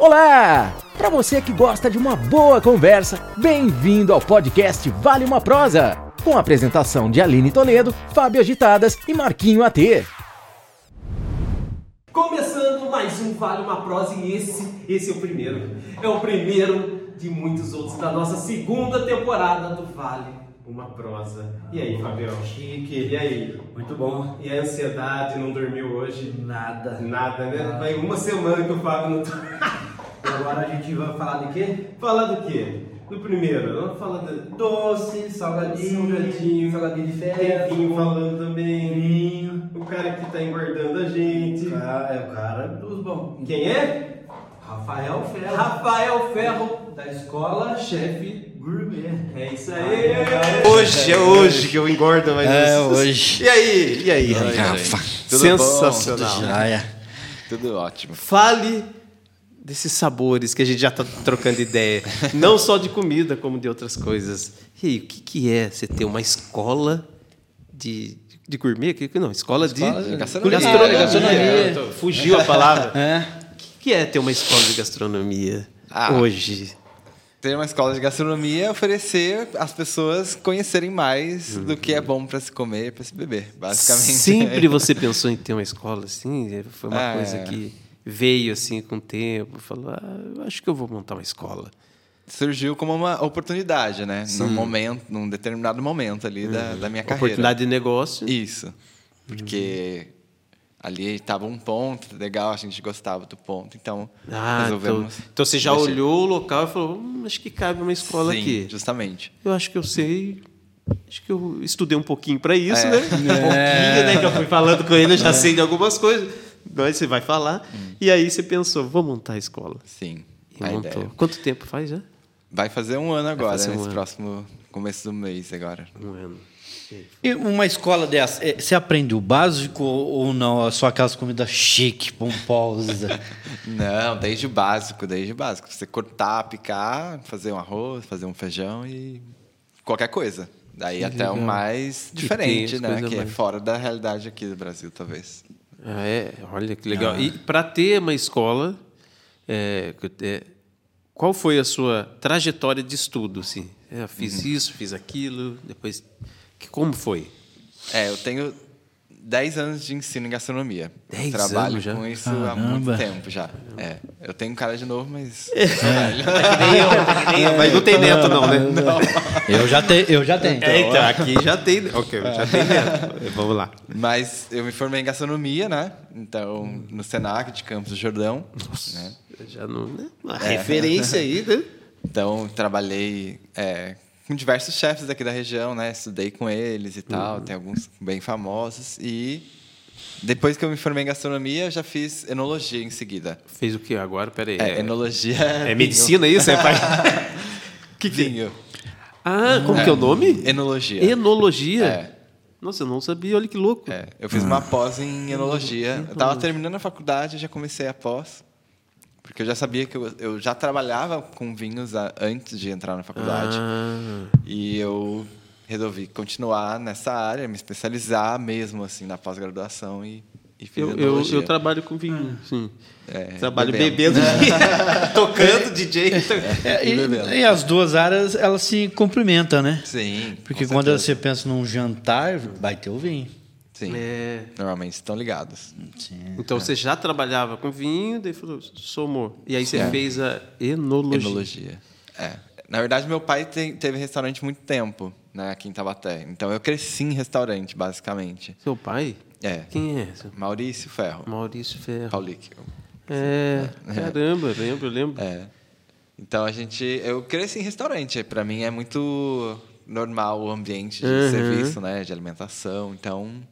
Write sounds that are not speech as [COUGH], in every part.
Olá! Para você que gosta de uma boa conversa, bem-vindo ao podcast Vale uma Prosa, com a apresentação de Aline Toledo, Fábio Agitadas e Marquinho AT. Começando mais um Vale uma Prosa e esse, esse é o primeiro. É o primeiro de muitos outros da nossa segunda temporada do Vale uma Prosa. E aí, Fabião? Chique. E aí? Muito bom. E a ansiedade, não dormiu hoje? Nada. Nada, né? Nada. Vai uma semana que o Fábio não... e [LAUGHS] agora a gente vai falar de quê? Falar do quê? Do primeiro, vamos falar de doce, salgadinho, salgadinho, salgadinho de festa, vinho falando também. Vinho. O cara que tá engordando a gente. Ah, é o cara dos bons. Quem é? Rafael Ferro. Rafael Ferro. Da escola chefe gourmet. É isso aí. Hoje é hoje que eu engordo, mas. É hoje. E aí? E aí, Rafa? Sensacional. Tudo jóia. Tudo ótimo. Fale desses sabores que a gente já está trocando ideia. Não só de comida, como de outras coisas. E aí, o que, que é você ter uma escola de, de gourmet? Não, escola, escola de, de gastronomia. gastronomia. gastronomia. Fugiu a palavra. É. O que, que é ter uma escola de gastronomia ah, hoje? Ter uma escola de gastronomia é oferecer às pessoas conhecerem mais uhum. do que é bom para se comer, para se beber, basicamente. Sempre [LAUGHS] você pensou em ter uma escola assim? Foi uma ah, coisa é. que veio assim com o tempo, falou, ah, eu acho que eu vou montar uma escola. Surgiu como uma oportunidade, né? Sim. Num momento, num determinado momento ali uhum. da, da minha carreira. Oportunidade de negócio. Isso. Porque uhum. ali estava um ponto legal, a gente gostava do ponto, então ah, resolvemos. Então, então você já mexer. olhou o local e falou, hum, acho que cabe uma escola Sim, aqui. justamente. Eu acho que eu sei Acho que eu estudei um pouquinho para isso, é. né? [LAUGHS] Um pouquinho, né? Que eu fui falando com ele, eu já é. sei de algumas coisas. Mas você vai falar. Hum. E aí você pensou, vou montar a escola. Sim. E montou. Ideia. Quanto tempo faz já? Vai fazer um ano agora, nesse um ano. próximo começo do mês agora. Um ano. E uma escola dessa, é, você aprende o básico ou não? Só aquelas comidas chique, pomposa? [LAUGHS] não, desde o básico, desde o básico. Você cortar, picar, fazer um arroz, fazer um feijão e qualquer coisa. Daí que até legal. o mais diferente, né? Que é mais. é fora da realidade aqui do Brasil, talvez. Ah, é? Olha que legal. Ah. E para ter uma escola, é, é, qual foi a sua trajetória de estudo? Assim? É, fiz uhum. isso, fiz aquilo, depois... Como foi? É, eu tenho 10 anos de ensino em gastronomia. 10 Trabalho anos já? com isso Caramba. há muito tempo já. É, eu tenho cara de novo, mas. [LAUGHS] É. é mas não tem neto, não, né? Não. Eu já, te, eu já tenho. Então, é, então aqui já tem. Ok, já tem neto. Vamos lá. Mas eu me formei em gastronomia, né? Então, no Senac de Campos do Jordão. Nossa, né? Já não. Né? Uma é. referência aí, né? Então, trabalhei é, com diversos chefes daqui da região, né? Estudei com eles e tal, uhum. tem alguns bem famosos e depois que eu me formei em gastronomia, eu já fiz enologia em seguida. Fez o que agora? Peraí. É, é enologia. É medicina isso? É pai... [LAUGHS] que vinho. Ah, como é. que é o nome? Enologia. Enologia? É. Nossa, eu não sabia, olha que louco. É, eu fiz uma pós em enologia. Eu estava terminando a faculdade, já comecei a pós. Porque eu já sabia que eu, eu já trabalhava com vinhos a, antes de entrar na faculdade. Ah. E eu resolvi continuar nessa área, me especializar mesmo assim na pós-graduação e, e fiz eu, eu, eu, trabalho com vinho, sim. É, trabalho bebendo, bebendo [LAUGHS] [LAUGHS] tocando, DJ. É, e, e, as duas áreas elas se complementam, né? Sim. Porque quando você pensa num jantar, vai ter o vinho. Sim. É... Normalmente estão ligados. Sim. Então é. você já trabalhava com vinho, daí falou, somou. E aí você é. fez a enologia. Enologia. É. Na verdade, meu pai tem, teve restaurante muito tempo, né, aqui em Tabaté. Então eu cresci em restaurante, basicamente. Seu pai? É. Quem é? Maurício Ferro. Maurício Ferro. Paulic. É, é. caramba, lembro, lembro. É. Então a gente, eu cresci em restaurante. Para mim é muito normal o ambiente de uhum. serviço, né, de alimentação. Então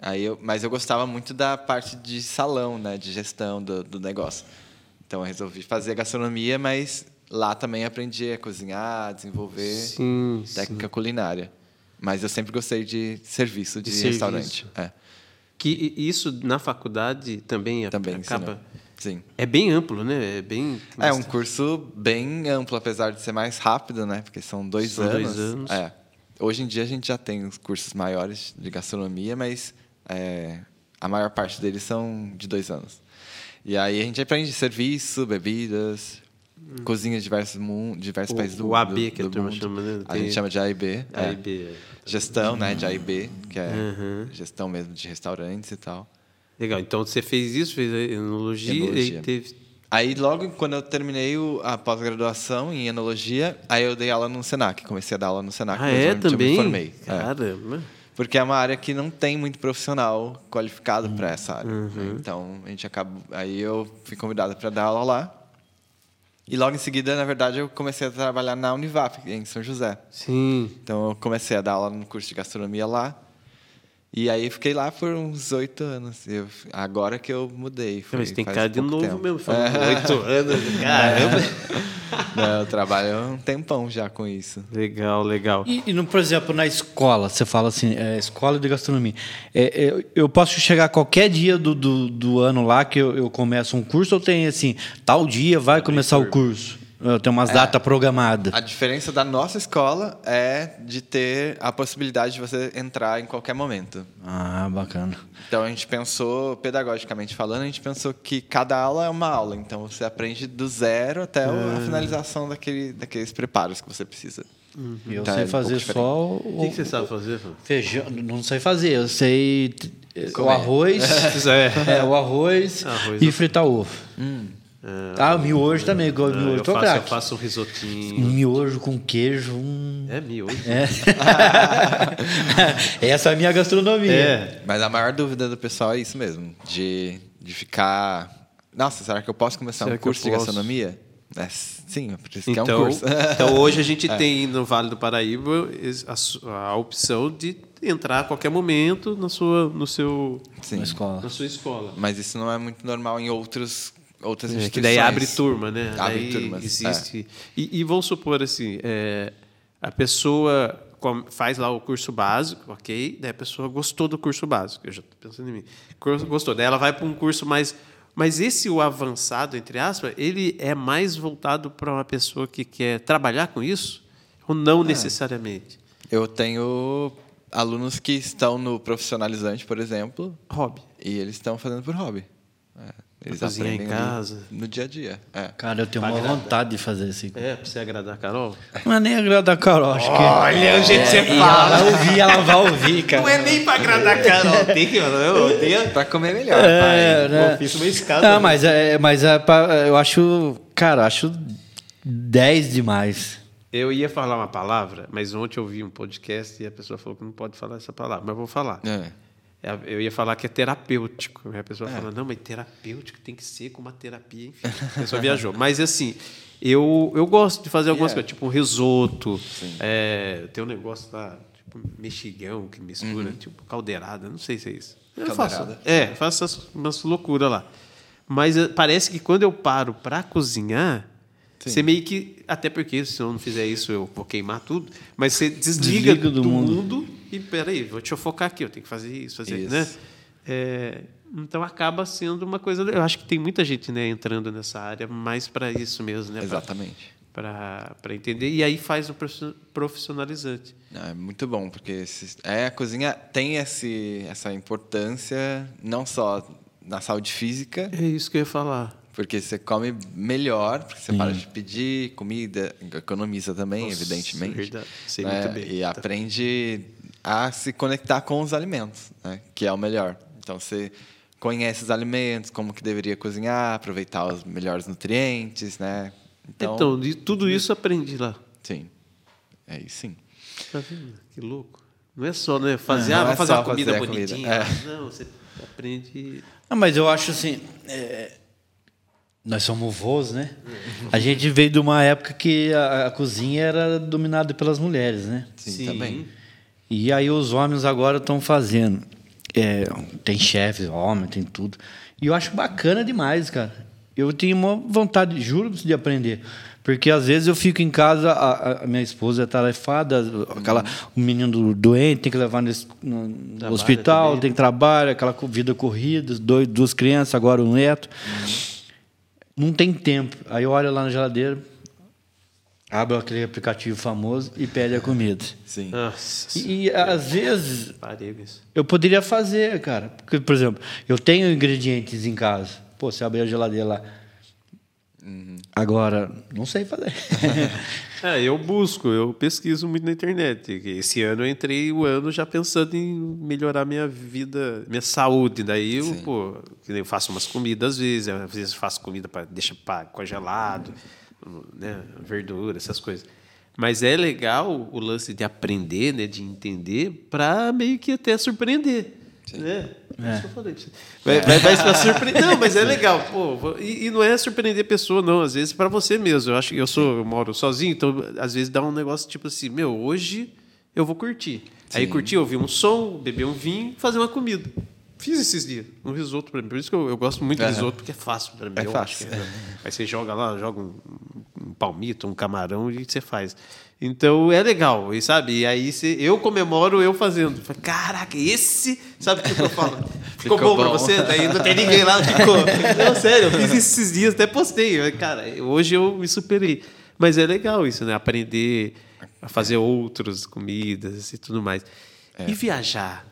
Aí eu, mas eu gostava muito da parte de salão, né, de gestão do, do negócio. Então eu resolvi fazer gastronomia, mas lá também aprendi a cozinhar, desenvolver sim, técnica sim. culinária. Mas eu sempre gostei de serviço, de, de restaurante. Serviço. É. Que isso na faculdade também, também acaba. Sim. É bem amplo, né? É bem. É um curso bem amplo, apesar de ser mais rápido, né? Porque são dois são anos. Dois anos. É. Hoje em dia a gente já tem os cursos maiores de gastronomia, mas é, a maior parte deles são de dois anos. E aí a gente aprende serviço, bebidas, cozinha de diversos, mun- diversos O- países do o mundo. AB que a do turma mundo. chama, né? A gente chama de AIB. é. AIB, é. Gestão, né? De AIB, que é Uhum. gestão mesmo de restaurantes e tal. Legal. Então você fez isso, fez a enologia, Enologia. e teve. Aí, logo quando eu terminei o- a pós-graduação em enologia, aí eu dei aula no Senac. Comecei a dar aula no Senac. Ah, é onde Eu também? me formei. É. Porque é uma área que não tem muito profissional qualificado para essa área. Uhum. né? Então, a gente acabou. Aí eu fui convidado para dar aula lá. E logo em seguida, na verdade, eu comecei a trabalhar na Univap, em São José. Sim. Então, eu comecei a dar aula no curso de gastronomia lá. E aí, fiquei lá por uns oito anos. Eu, agora que eu mudei. Foi, Mas tem cara de novo tempo. mesmo, falando oito anos. [LAUGHS] Caramba. Não, eu trabalho um tempão já com isso. Legal, legal. E, e no, por exemplo, na escola, você fala assim, é, escola de gastronomia. É, é, eu posso chegar qualquer dia do, do, do ano lá que eu, eu começo um curso ou tem assim, tal dia vai começar o curso? Eu tenho umas datas programadas. A diferença da nossa escola é de ter a possibilidade de você entrar em qualquer momento. Ah, bacana. Então a gente pensou, pedagogicamente falando, a gente pensou que cada aula é uma aula. Então você aprende do zero até o- a finalização daquele, daqueles preparos que você precisa. Eu Então, sei é um fazer diferente. só O o, que, você sabe fazer, feijão. Não sei fazer, eu sei o arroz. [LAUGHS] É. é, o arroz, Arroz e fritar ovo. Ah, o miojo também, igual Não, miojo. eu, Tô faço, eu faço um Um risotinho. miojo com queijo. hum. É miojo. [LAUGHS] Essa é a minha gastronomia. É. Mas a maior dúvida do pessoal é isso mesmo, de, de ficar... Nossa, será que eu posso começar Será um eu curso de gastronomia? É, sim, é por isso que é um Então, curso. [LAUGHS] então hoje a gente tem no Vale do Paraíba a, a opção de entrar a qualquer momento na sua, no seu, Sim. Na escola. na sua escola. Mas isso não é muito normal em outros, outras É, instituições. que daí abre turma, né? Abre daí turmas, é. existe. E, e vamos supor assim, é, a pessoa faz lá o curso básico, ok? Daí a pessoa gostou do curso básico, eu já estou pensando em mim. Gostou, daí ela vai para um curso mais. Mas esse o avançado, entre aspas, ele é mais voltado para uma pessoa que quer trabalhar com isso ou não É. necessariamente? Eu tenho alunos que estão no profissionalizante, por exemplo, Hobby. e eles estão fazendo por hobby. É, eles Pra cozinhar em casa. No dia a dia. É. Cara, eu tenho Pra uma agradar. vontade de fazer esse curso. É, para você agradar a Carol? Não é nem agradar a Carol, acho que. Olha o jeito que você E ela vai ouvir, ela vai ouvir, cara. Não é nem para agradar a Carol, tem que. Eu tenho. Pra comer melhor, É, pai. né? Pô, fiz uma escada. Não, né? mas, é, mas é pra- eu acho. Cara, eu acho 10 demais. Eu ia falar uma palavra, mas ontem eu vi um podcast e a pessoa falou que não pode falar essa palavra, mas eu vou falar. É. É, Eu ia falar que é terapêutico. Aí a pessoa fala, não, mas terapêutico tem que ser como uma terapia, enfim. [LAUGHS] A pessoa viajou. Mas assim, eu, eu gosto de fazer algumas Yeah. coisas, tipo um risoto. É, tem um negócio lá, tipo mexilhão que mistura, tipo caldeirada, não sei se é isso. Eu faço, é, faço essas, umas loucuras lá. Mas eh, parece que quando eu paro para cozinhar, Sim. você meio que. Até porque se eu não fizer isso, eu vou queimar tudo. Mas você desliga, Desliga do do, mundo. Mundo. e peraí, vou te focar aqui, eu tenho que fazer isso, fazer Isso. né? É, então acaba sendo uma coisa. Eu acho que tem muita gente né, entrando nessa área mais para isso mesmo, né? Exatamente. Para entender. E aí faz o profi- profissionalizante. É muito bom, porque se- é, a cozinha tem esse, essa importância não só na saúde física, É isso que eu ia falar. porque você come melhor, porque você para de pedir comida, economiza também, Nossa, evidentemente. verdade. Sei né? muito bem. E aprende a se conectar com os alimentos, né? que é o melhor. Então você conhece os alimentos, como que deveria cozinhar, aproveitar os melhores nutrientes, né? Então, de tudo isso aprendi lá. sim. É isso sim. Tá vendo? Que louco. Não é só, né? Fazer, Não ah, é fazer só uma comida fazer a comida, bonitinha. é. Não, você aprende. Não, mas eu acho assim. é, Nós somos vôs, né? A gente veio de uma época que a, a cozinha era dominada pelas mulheres, né? Sim, também. E aí os homens agora estão fazendo. É, tem chefe, homem, tem tudo. E eu acho bacana demais, cara. Eu tenho uma vontade, juro, de aprender. Porque às vezes eu fico em casa, a, a- minha esposa é tarefada, aquela, o menino do- doente tem que levar nesse- no, hospital, também. tem que trabalhar, aquela vida corrida, dois, duas crianças, agora um neto. Não tem tempo. Aí eu olho lá na geladeira, abro aquele aplicativo famoso e pede a comida. Sim. Nossa. E, e, às vezes eu poderia fazer, cara. Porque, por exemplo, eu tenho ingredientes em casa. Pô, você abriu a geladeira lá. Agora, não sei fazer. [LAUGHS] É, eu busco, eu pesquiso muito na internet. Esse ano eu entrei o ano já pensando em melhorar minha vida, minha saúde. Daí eu, pô, eu faço umas comidas às vezes, às vezes eu faço comida para deixar congelado, né, verdura, essas coisas. Mas é legal o lance de aprender, né, de entender, para meio que até surpreender. Né? Isso que eu falei pra você. Vai, vai, vai surpreender. Não, mas é legal. Pô, e, e não é surpreender a pessoa, não. Às vezes para você mesmo. Eu acho que eu sou, eu moro sozinho, então às vezes dá um negócio tipo assim, meu, hoje eu vou curtir. Aí curtir, ouvir um som, beber um vinho, fazer uma comida. Fiz esses dias, um risoto para mim. Por isso que eu, eu gosto muito de risoto, porque é fácil para mim. É fácil. é. Aí você joga lá, joga um, um palmito, um camarão e você faz. Então é legal, e sabe? E aí você, eu comemoro eu fazendo. Caraca, esse. Sabe o que eu falo? [LAUGHS] Ficou, Ficou bom, pra bom. você? Daí não tem ninguém lá, ficou. [LAUGHS] Não, sério, eu fiz esses dias, até postei. Cara, hoje eu me superei. Mas é legal isso, né? Aprender a fazer outras comidas e tudo mais. E viajar?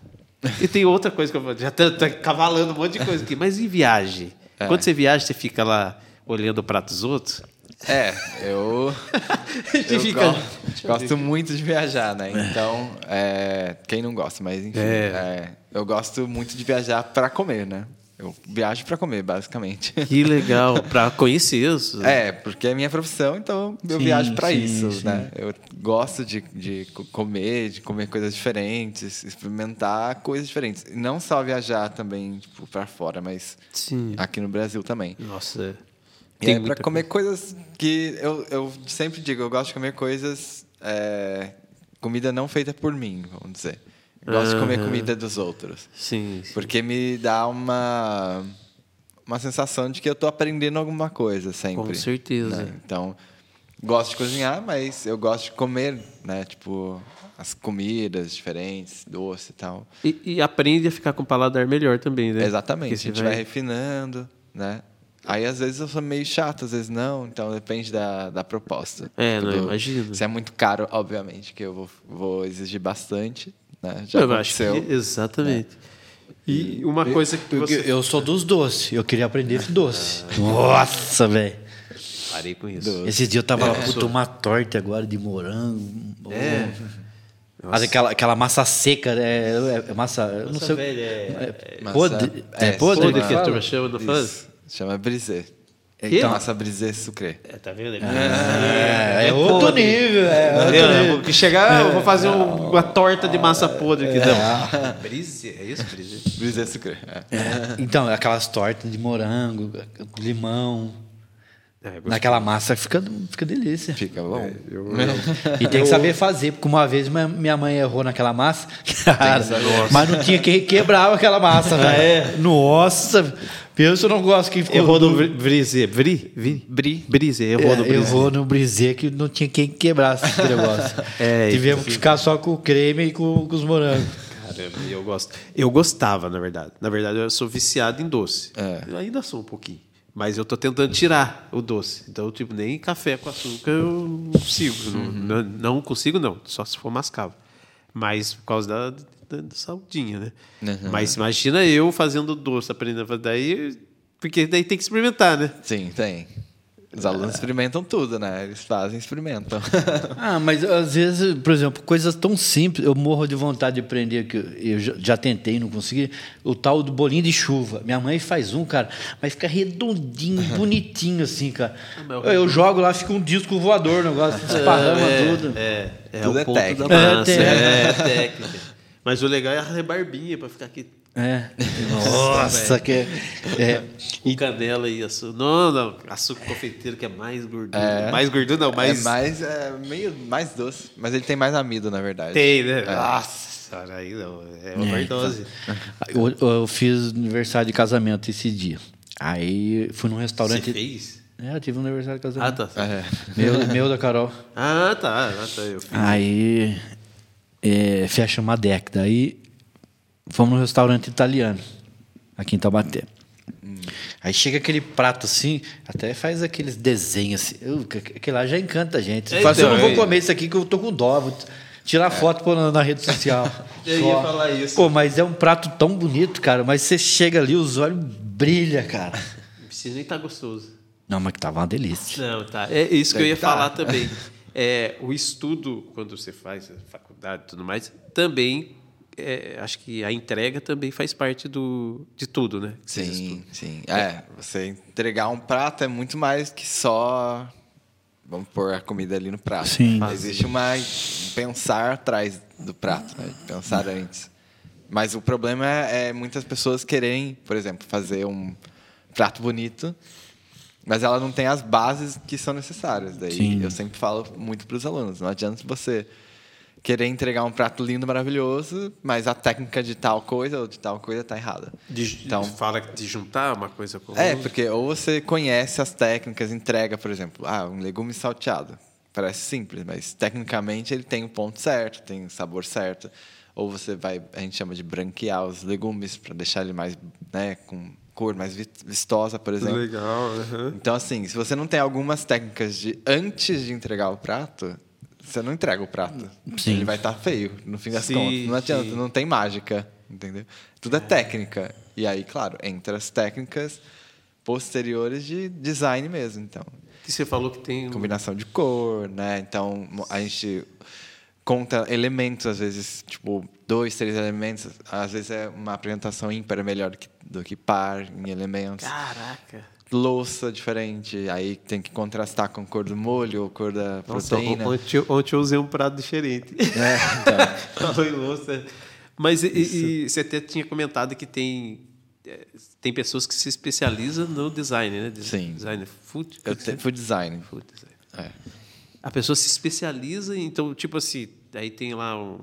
E tem outra coisa que eu já tô cavalando um monte de coisa aqui, mas e viagem? Quando você viaja, você fica lá olhando o prato dos outros? É, eu, [LAUGHS] eu fica- go- gosto muito de viajar, né? Então, é, quem não gosta, mas enfim. É. é, eu gosto muito de viajar para comer, né? Eu viajo para comer, basicamente. [LAUGHS] Que legal, para conhecer isso. É, porque é minha profissão, então eu Sim, viajo para isso, sim. né? Eu gosto de, de co- comer, de comer coisas diferentes, experimentar coisas diferentes. E não só viajar também, tipo, para fora, mas Sim. aqui no Brasil também. Nossa. E Tem é para comer coisas que eu, eu sempre digo, eu gosto de comer coisas. é, comida não feita por mim, vamos dizer. Gosto de comer comida dos outros. Sim. sim. Porque me dá uma, uma sensação de que eu estou aprendendo alguma coisa sempre. Com certeza. né? Então, gosto de cozinhar, mas eu gosto de comer, né? Tipo, as comidas diferentes, doce e tal. E, e aprende a ficar com o paladar melhor também, né? Exatamente. A gente vai... refinando, né? Aí, às vezes, eu sou meio chato, às vezes não. Então, depende da, da proposta. É, não, Tipo, imagino. Se é muito caro, obviamente, que eu vou, vou exigir bastante, né? Já Eu acho aconteceu. que, exatamente. E uma coisa que você... eu sou dos doces. Eu queria aprender esse doce. Nossa, velho. Parei com isso. Esse dia eu tava lá, puta, uma torta agora de morango. É. Mas aquela, aquela massa seca, é, é massa. Eu não Massa sei. velha, é- é, Massa- podre. É, é, podre. Podre que a turma chama, não? Isso. Chama brisé. Quê? Então, massa brisé sucré. É, tá vendo? É, é outro podre. nível. É, Tá outro vendo? nível. Que chegar, eu vou fazer um- uma torta de massa podre aqui. Não. [LAUGHS] Brise, é isso, Brise? Brisé sucré. É. Então, aquelas tortas de morango, limão. É. Naquela massa fica, fica delícia. Fica bom. [LAUGHS] E tem que saber fazer, porque uma vez minha- minha mãe errou naquela massa, cara, [LAUGHS] mas não tinha que quebrar aquela massa, velho. Nossa, pensa eu não gosto que ficou. Errou no Brise. Bri? Vi? Bri. Brise, errou É, no eu Brise. vou no brisê que não tinha quem quebrasse esse [LAUGHS] negócio. É, Tivemos que ficar só com o creme e com, com os morangos. Caramba, eu gosto. Eu gostava, na verdade. Na verdade, eu sou viciado em doce. É. Eu ainda sou um pouquinho. Mas eu tô tentando tirar o doce. Então, tipo, nem café com açúcar eu não consigo. Não, não, não consigo, não. Só se for mascavo. Mas por causa da, da, da saudinha, né? Uhum. Mas imagina eu fazendo doce, aprendendo a fazer. Daí, porque daí tem que experimentar, né? Sim, tem. Os alunos experimentam tudo, né? Eles fazem, experimentam. [LAUGHS] Ah, mas às vezes, por exemplo, coisas tão simples, eu morro de vontade de aprender, que eu já, tentei não consegui, o tal do bolinho de chuva. Minha mãe faz um, cara, mas fica redondinho, bonitinho assim, cara. mas Eu jogo lá, fica um disco voador, o negócio esparrama tudo. É, é Tudo o é técnica. da É massa. técnica. É, técnica. Mas o legal é a rebarbinha pra ficar aqui É. Nossa, que é, é. com canela e açúcar. Não, não. Açúcar confeiteiro que é mais gordura. Mais gordura não, mais... É mais, é, meio mais doce. Mas ele tem mais amido, na verdade. Tem, né? É. Nossa aí não. É overdose. Eu, eu fiz aniversário de casamento esse dia. Aí fui num Você restaurante. fez? É, eu tive um aniversário de Ah, casamento. tá. É. Meu, meu da Carol. Ah, tá. Ah, tá. Eu fiz. Aí é, fecha uma década. Aí fomos no restaurante italiano, aqui em Taubaté. Aí chega aquele prato assim, até faz aqueles desenhos assim. Que- Aquele lá já encanta a gente. É, fala assim, eu não vou é. comer isso aqui que eu tô com dó. Vou tirar foto pôr na, na rede social. [LAUGHS] Eu Só. ia falar isso. Pô, mas é um prato tão bonito, cara. Mas você chega ali, os olhos brilham, cara. Se nem tá gostoso. Não, mas que tava uma delícia. Não, tá. É isso que eu ia tá. falar também. [LAUGHS] É, o estudo, quando você faz a faculdade e tudo mais, também, é, acho que a entrega também faz parte do, de tudo, né? Sim, sim. É, você entregar um prato é muito mais que só. Vamos pôr a comida ali no prato. Sim. Existe uma um pensar atrás do prato, né? Pensar antes. Mas o problema é, é muitas pessoas querem, por exemplo, fazer um prato bonito, mas ela não tem as bases que são necessárias. Daí Sim. eu sempre falo muito para os alunos: não adianta você querer entregar um prato lindo, maravilhoso, mas a técnica de tal coisa ou de tal coisa está errada. De, Então- fala de juntar uma coisa com É, outra. porque ou você conhece as técnicas, entrega, por exemplo, ah, um legume salteado. Parece simples, mas tecnicamente ele tem o ponto certo, tem o sabor certo. Ou você vai, a gente chama de branquear os legumes para deixar ele mais, né, com cor mais vi- vistosa, por exemplo. Legal. aham. Então, assim, se você não tem algumas técnicas de antes de entregar o prato, você não entrega o prato. Sim. Ele vai estar feio, no fim das Sim, contas. Não adianta, sim. não tem mágica, entendeu? Tudo é técnica. E aí, claro, entre as técnicas posteriores de design mesmo, então. Que você falou que tem. Combinação de cor, né? Então, a gente conta elementos, às vezes, tipo, dois, três elementos. Às vezes é uma apresentação ímpar é melhor do que, do que par em elementos Caraca. louça diferente, aí tem que contrastar com a cor do molho ou cor da Nossa, proteína. ontem, eu- ontem eu usei um prato diferente. É, então, [LAUGHS] Falou em louça. Mas e, e você até tinha comentado que tem, é, tem pessoas que se especializam no design, né? Sim. Design food. eu te, food design. food design. É. A pessoa se especializa, então, tipo assim, aí tem lá um-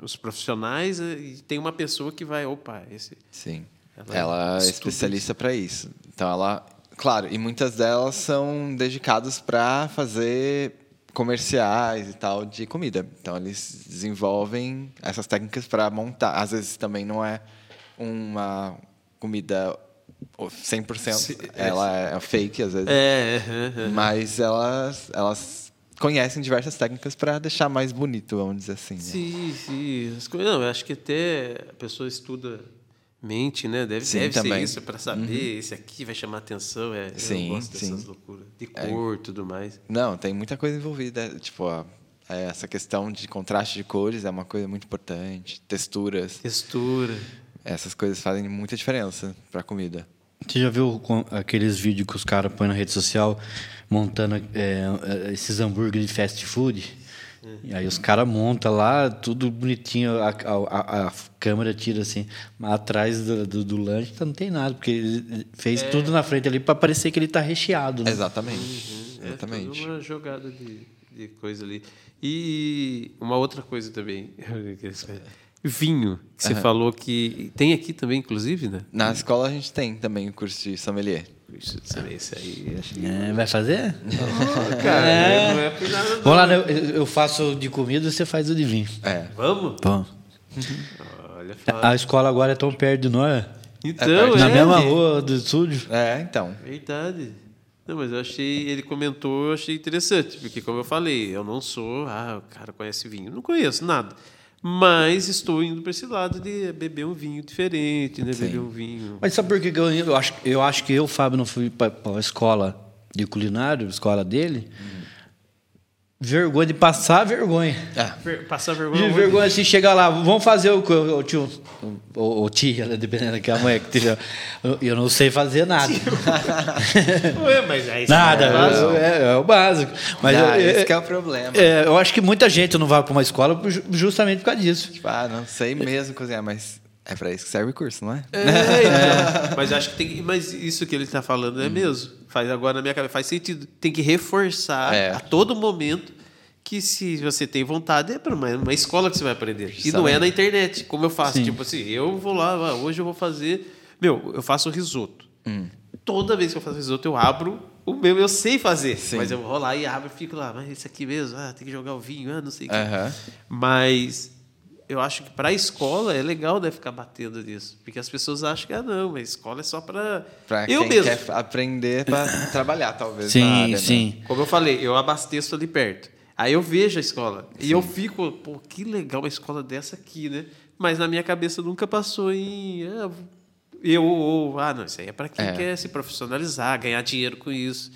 os profissionais é, e tem uma pessoa que vai, opa, esse. Sim. Ela Ela, é especialista para isso. Então ela, claro, e muitas delas são dedicadas para fazer comerciais e tal de comida. Então eles desenvolvem essas técnicas para montar. Às vezes também não é uma comida 100%, Sim, ela é fake às vezes. É, é, é. Mas elas, elas conhecem diversas técnicas para deixar mais bonito, vamos dizer assim. né? Sim, sim. Não, eu acho que até a pessoa estuda mente, né? Deve, Sim, deve ser também. Uhum. isso, para saber esse aqui vai chamar atenção. É, Sim, eu gosto sim. É. dessas loucuras. De cor e tudo mais. Não, tem muita coisa envolvida. Tipo, a- é, essa questão de contraste de cores é uma coisa muito importante. Texturas. Textura. Essas coisas fazem muita diferença para a comida. Você já viu aqueles vídeos que os caras põem na rede social montando é, é, esses hambúrguer de fast food? E aí os caras montam lá, tudo bonitinho, a, a- a- câmera tira assim, mas atrás do, do, do lanche não tem nada, porque ele fez tudo na frente ali para parecer que ele tá recheado. Né? Exatamente. É Exatamente. toda uma jogada de, de coisa ali. E uma outra coisa também. [LAUGHS] Vinho, que você falou que. Tem aqui também, inclusive, né? Na escola a gente tem também o curso de sommelier. Ixi, Esse aí. É, vai fazer? Cara, É. não é por nada. não. Vamos lá, eu, eu faço de comida, você faz o de vinho. É. Vamos? Bom. Olha, fala. A escola agora é tão perto de nós, Então, é. na mesma que- rua do estúdio. É, então. Verdade. Não, mas eu achei, ele comentou, eu achei interessante, porque como eu falei, eu não sou, ah, o cara conhece vinho, não conheço nada. Mas estou indo para esse lado de beber um vinho diferente, né? Beber um vinho. Mas sabe por que que eu, eu acho, eu acho que eu, Fábio, não fui para a escola de culinário, escola dele? Vergonha de passar vergonha. Ver- Passar vergonha. De vergonha assim, chegar lá, vamos fazer o, o, o tio, o, o tia, né, dependendo daquela mulher que esteja. Eu, eu não sei fazer nada. [LAUGHS] Ué, mas aí nada, não faz. eu- é, é o básico. Mas Ah, eu, esse que é o problema. é, eu acho que muita gente não vai para uma escola justamente por causa disso. Tipo, ah, não sei mesmo cozinhar, mas é para isso que serve o curso, não é? É, então. [LAUGHS] Mas acho que tem que- Mas isso que ele está falando é mesmo. Faz agora na minha cabeça. Faz sentido. Tem que reforçar É. a todo momento que se você tem vontade, é para uma, uma escola que você vai aprender. E não é na internet, como eu faço. Sim. Tipo assim, eu vou lá, ah, hoje eu vou fazer. Meu, eu faço risoto. Toda vez que eu faço risoto, eu abro o meu, eu sei fazer. Sim. Mas eu vou lá e abro e fico lá, mas esse aqui mesmo, ah, tem que jogar o vinho, ah, não sei o quê. Aham. Mas eu acho que para a escola é legal né, ficar batendo nisso. Porque as pessoas acham que, ah, não, mas a escola é só para. Eu quem mesmo. quer aprender para [CLEARS THROAT] trabalhar, talvez. na Sim, área, né? sim. Como eu falei, eu abasteço ali perto. Aí eu vejo a escola. E eu fico, pô, que legal uma escola dessa aqui, né? Mas na minha cabeça nunca passou em. ah, Eu, ou, ah, não, isso aí é para quem É. quer se profissionalizar, ganhar dinheiro com isso.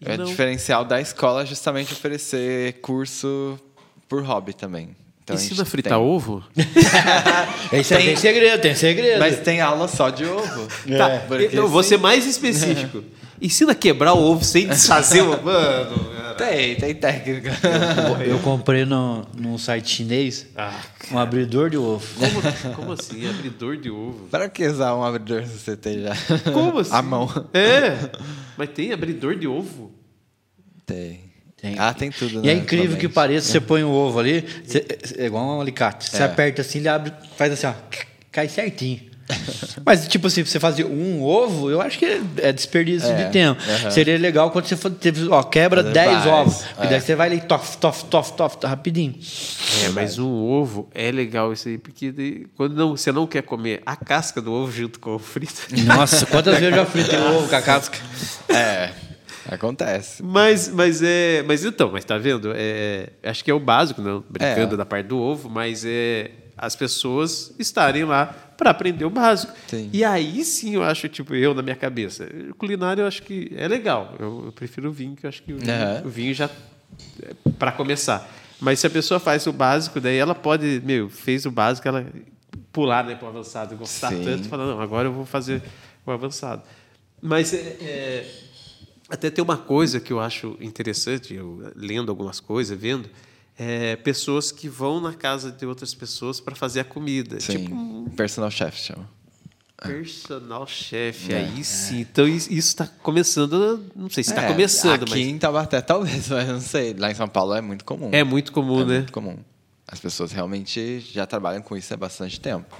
E É não- diferencial da escola justamente oferecer curso por hobby também. Então, Ensina a fritar tem- ovo? [LAUGHS] Esse aí tem segredo, tem segredo. Mas tem aula só de ovo. Tá, Porque então, vou sim. ser mais específico. Ensina a quebrar o ovo sem desfazer o. Mano. Tem, tem técnica. Eu comprei no, num site chinês Ah, um abridor de ovo. como, como assim? Abridor de ovo? Para que usar um abridor se você tem já? Como assim? [LAUGHS] A mão. É. Mas tem abridor de ovo? Tem. Tem. Ah, tem tudo, E é né, incrível que atualmente. pareça, você põe o ovo ali, você- é igual um alicate. Você É. aperta assim, ele abre, faz assim, ó, cai certinho. [LAUGHS] Mas, tipo assim, você fazer um ovo, eu acho que é- é desperdício É, de tempo. Seria legal quando você for, teve, ó, quebra Fazer 10 vários, ovos. é. E daí você vai ali, tof, tof, tof, tof, rapidinho. É, mas um ovo é legal isso aí, porque quando não, você não quer comer a casca do ovo junto com o frito. Nossa, quantas [LAUGHS] vezes eu já fritei o ovo com a casca? É, acontece. Mas, mas é. Mas então, mas tá vendo? É, acho que é o básico, não brincando É. da parte do ovo, mas é as pessoas estarem lá para aprender o básico. Sim. E aí sim eu acho, tipo, eu na minha cabeça. Culinária eu acho que é legal. Eu, eu prefiro o vinho, que eu acho que o vinho, Aham. o vinho já. para começar. Mas se a pessoa faz o básico, daí ela pode, meu, fez o básico, ela pular né, para o avançado, gostar Sim. tanto, falar, não, agora eu vou fazer o avançado. Mas é, é, até tem uma coisa que eu acho interessante, eu lendo algumas coisas, vendo, é pessoas que vão na casa de outras pessoas para fazer a comida. Sim. Tipo um Personal chef chama. personal chef, É. aí sim. Então isso está começando, não sei se está É, começando, aqui mas em Taubaté talvez, [LAUGHS] mas não sei. Lá em São Paulo é muito comum. é muito comum, É né? muito comum. As pessoas realmente já trabalham com isso há bastante tempo.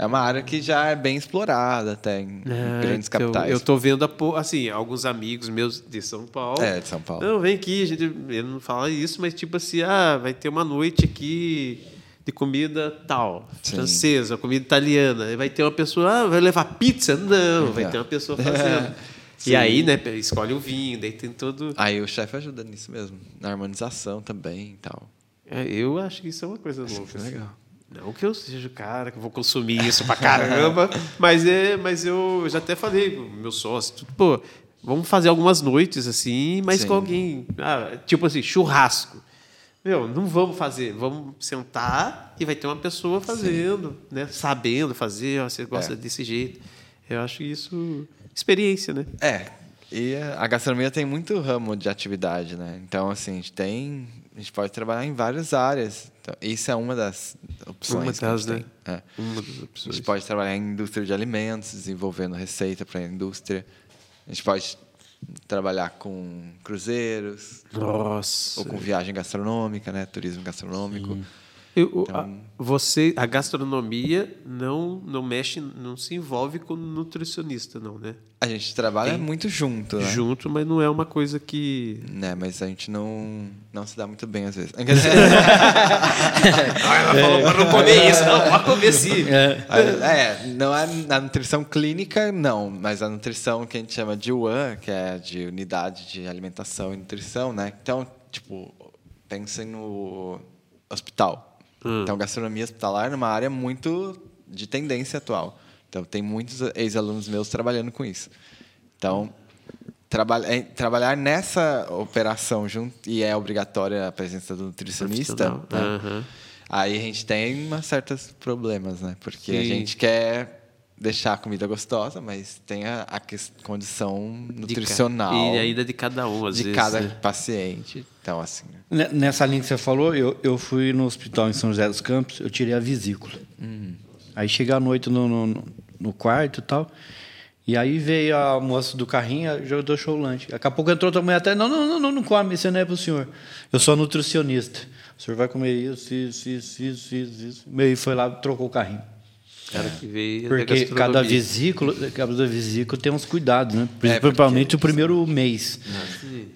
É uma área que já é bem explorada até em É, grandes então, capitais. Eu tô vendo assim, alguns amigos meus de São Paulo. É, de São Paulo. Não, vem aqui, a gente, ele não fala isso, mas tipo assim, ah, vai ter uma noite aqui de comida tal, Sim. francesa, comida italiana. Aí vai ter uma pessoa, ah, vai levar pizza? Não, vai É. ter uma pessoa fazendo. [LAUGHS] Sim. e aí, né, escolhe o vinho, daí tem todo. Aí o chefe ajuda nisso mesmo, na harmonização também e tal. É, eu acho que isso é uma coisa louca. que é assim. legal. Não que eu seja o cara que vou consumir isso pra caramba, [LAUGHS] mas é, mas eu já até falei pro meu sócio, tudo, pô, vamos fazer algumas noites assim, mas Sim. com alguém, ah, tipo assim, churrasco. Meu, não vamos fazer, vamos sentar e vai ter uma pessoa fazendo, né, sabendo fazer, ó, você gosta É. desse jeito. Eu acho isso experiência, né? É, e a gastronomia tem muito ramo de atividade, né? Então, assim, a gente tem. A gente pode trabalhar em várias áreas. Então, isso é uma das opções. Uma que a das, né? tem. É. Uma das A opções. gente pode trabalhar em indústria de alimentos, desenvolvendo receita para a indústria. A gente pode trabalhar com cruzeiros, Nossa. ou com viagem gastronômica, né? Turismo gastronômico. Eu- o- a, Então- você, a gastronomia não, não mexe, não se envolve com nutricionista, não, né? A gente trabalha muito junto, né? Junto, mas não é uma coisa que. Né, mas a gente não, não se dá muito bem às vezes. [LAUGHS] Ah, ela falou para não comer isso, não, pode comer sim. É, não é na nutrição clínica, não, mas a nutrição que a gente chama de UAN, que é de unidade de alimentação e nutrição, né? Então, tipo, pensem no hospital. Então, gastronomia hospitalar é uma área muito de tendência atual. Então, tem muitos ex-alunos meus trabalhando com isso. Então, traba é, trabalhar nessa operação junto, e é obrigatória a presença do nutricionista, né? Aham. Aí a gente tem uma certos problemas, né? Porque a Sim. gente quer deixar a comida gostosa, mas tem a, a condição ca- nutricional E ainda de cada um, às de vezes. cada né? paciente. Então, assim. N- Nessa linha que você falou, eu, eu fui no hospital em São José dos Campos, eu tirei a vesícula. Aí cheguei à noite no, no, no- quarto e tal. E aí veio a moça do carrinho, já deixou o lanche. Daqui a pouco entrou outra mulher até, não, não, não, não, não come, isso não é pro senhor. Eu sou nutricionista. O senhor vai comer isso, isso, isso, isso, isso, isso. Meio foi lá, trocou o carrinho. Cara que veio da Porque cada vesícula, cada vesícula tem uns cuidados, né? É, Principalmente o primeiro mês. Sim.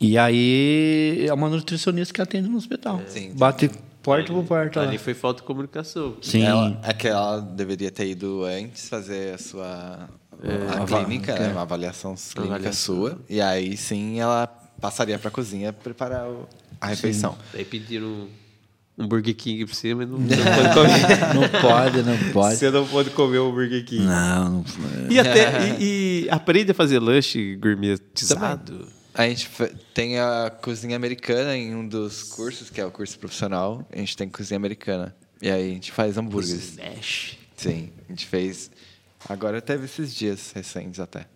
E aí é uma nutricionista que atende no hospital. Sim. Bate porta por porta lá. Ali foi falta de comunicação. Sim. Ela, é que ela deveria ter ido antes fazer a sua a ava- clínica, né? uma avaliação clínica Avaliação. sua. E aí sim ela passaria para a cozinha preparar o- a refeição. Daí pediram um Burger King pra você, mas não, não [LAUGHS] pode comer. Não pode, não pode. Você não pode comer o Burger King. Não, não [LAUGHS] E, até, e, e aprende a fazer lanche gourmetizado. A gente tem a cozinha americana em um dos cursos, que é o curso profissional. A gente tem cozinha americana. E aí a gente faz hambúrgueres. Smash. Sim, a gente fez. Agora teve esses dias recentes até.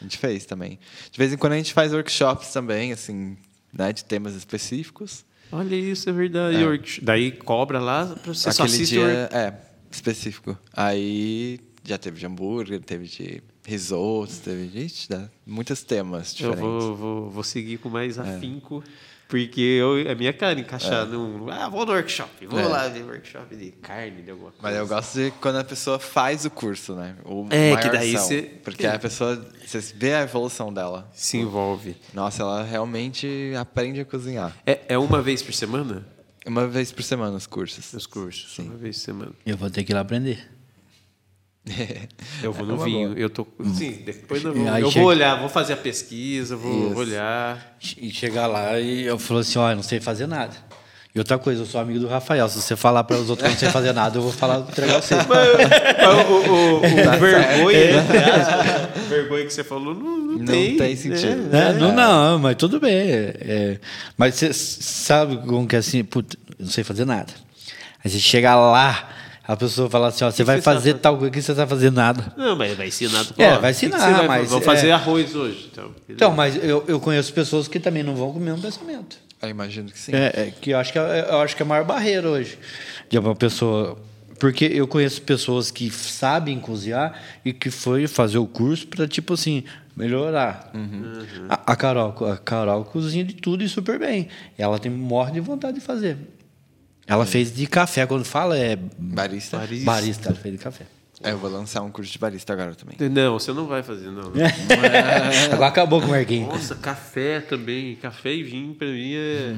A gente fez também. De vez em quando a gente faz workshops também, assim, né, de temas específicos. Olha isso, é verdade. É. Daí cobra lá pra você só Aquele assiste dia, work- é, específico. Aí já teve de hambúrguer, teve de risotos, teve de ixi, muitos temas Eu diferentes. vou, vou, vou seguir com mais afinco, porque eu, é minha cara encaixar num. Ah, vou no workshop, vou É. lá ver workshop de carne, de alguma coisa. Mas eu gosto de quando a pessoa faz o curso, né? O É, que daí você- Porque a pessoa, você vê a evolução dela. Se envolve. Nossa, ela realmente aprende a cozinhar. É, é uma vez por semana? Uma vez por semana os cursos. Os cursos. Sim. Uma vez por semana. Eu vou ter que ir lá aprender. [LAUGHS] Eu vou no uma vinho. boa. Eu tô. Sim, depois eu vou. Aí Eu chega- vou olhar, vou fazer a pesquisa, vou Isso. olhar. E chegar lá e eu falo assim, ó, eu não sei fazer nada. E outra coisa, eu sou amigo do Rafael. Se você falar para os outros que eu não sei fazer nada, eu vou falar entregar você. [LAUGHS] Mas o, o, o [LAUGHS] Tá vergonha, o vergonha que você falou, não, não, Não tem. tem sentido. né? É, não, não, mas tudo bem. é, é. mas você sabe como que é assim, puta, eu não sei fazer nada. Aí você chega lá, a pessoa fala assim, ó, você vai sabe fazer tal coisa que você não sabe fazer nada. Não, mas vai ensinar. É, vai o que que ensinar, vai- mas é- fazer arroz hoje. Então, Então, mas eu, eu conheço pessoas que também não vão com o mesmo pensamento. Eu imagino que sim. É, é, que eu acho que é, eu acho que é a maior barreira hoje de uma pessoa. Porque eu conheço pessoas que sabem cozinhar e que foi fazer o curso para tipo assim melhorar. A, a Carol, a Carol cozinha de tudo e super bem. Ela tem morre de vontade de fazer. Ela fez de café quando fala é Barista. Barista. barista, ela fez de café. É, eu vou lançar um curso de barista agora também. Não, você não vai fazer, não. [LAUGHS] Agora acabou com o Marquinhos. Nossa, café também. Café e vinho, pra mim, é.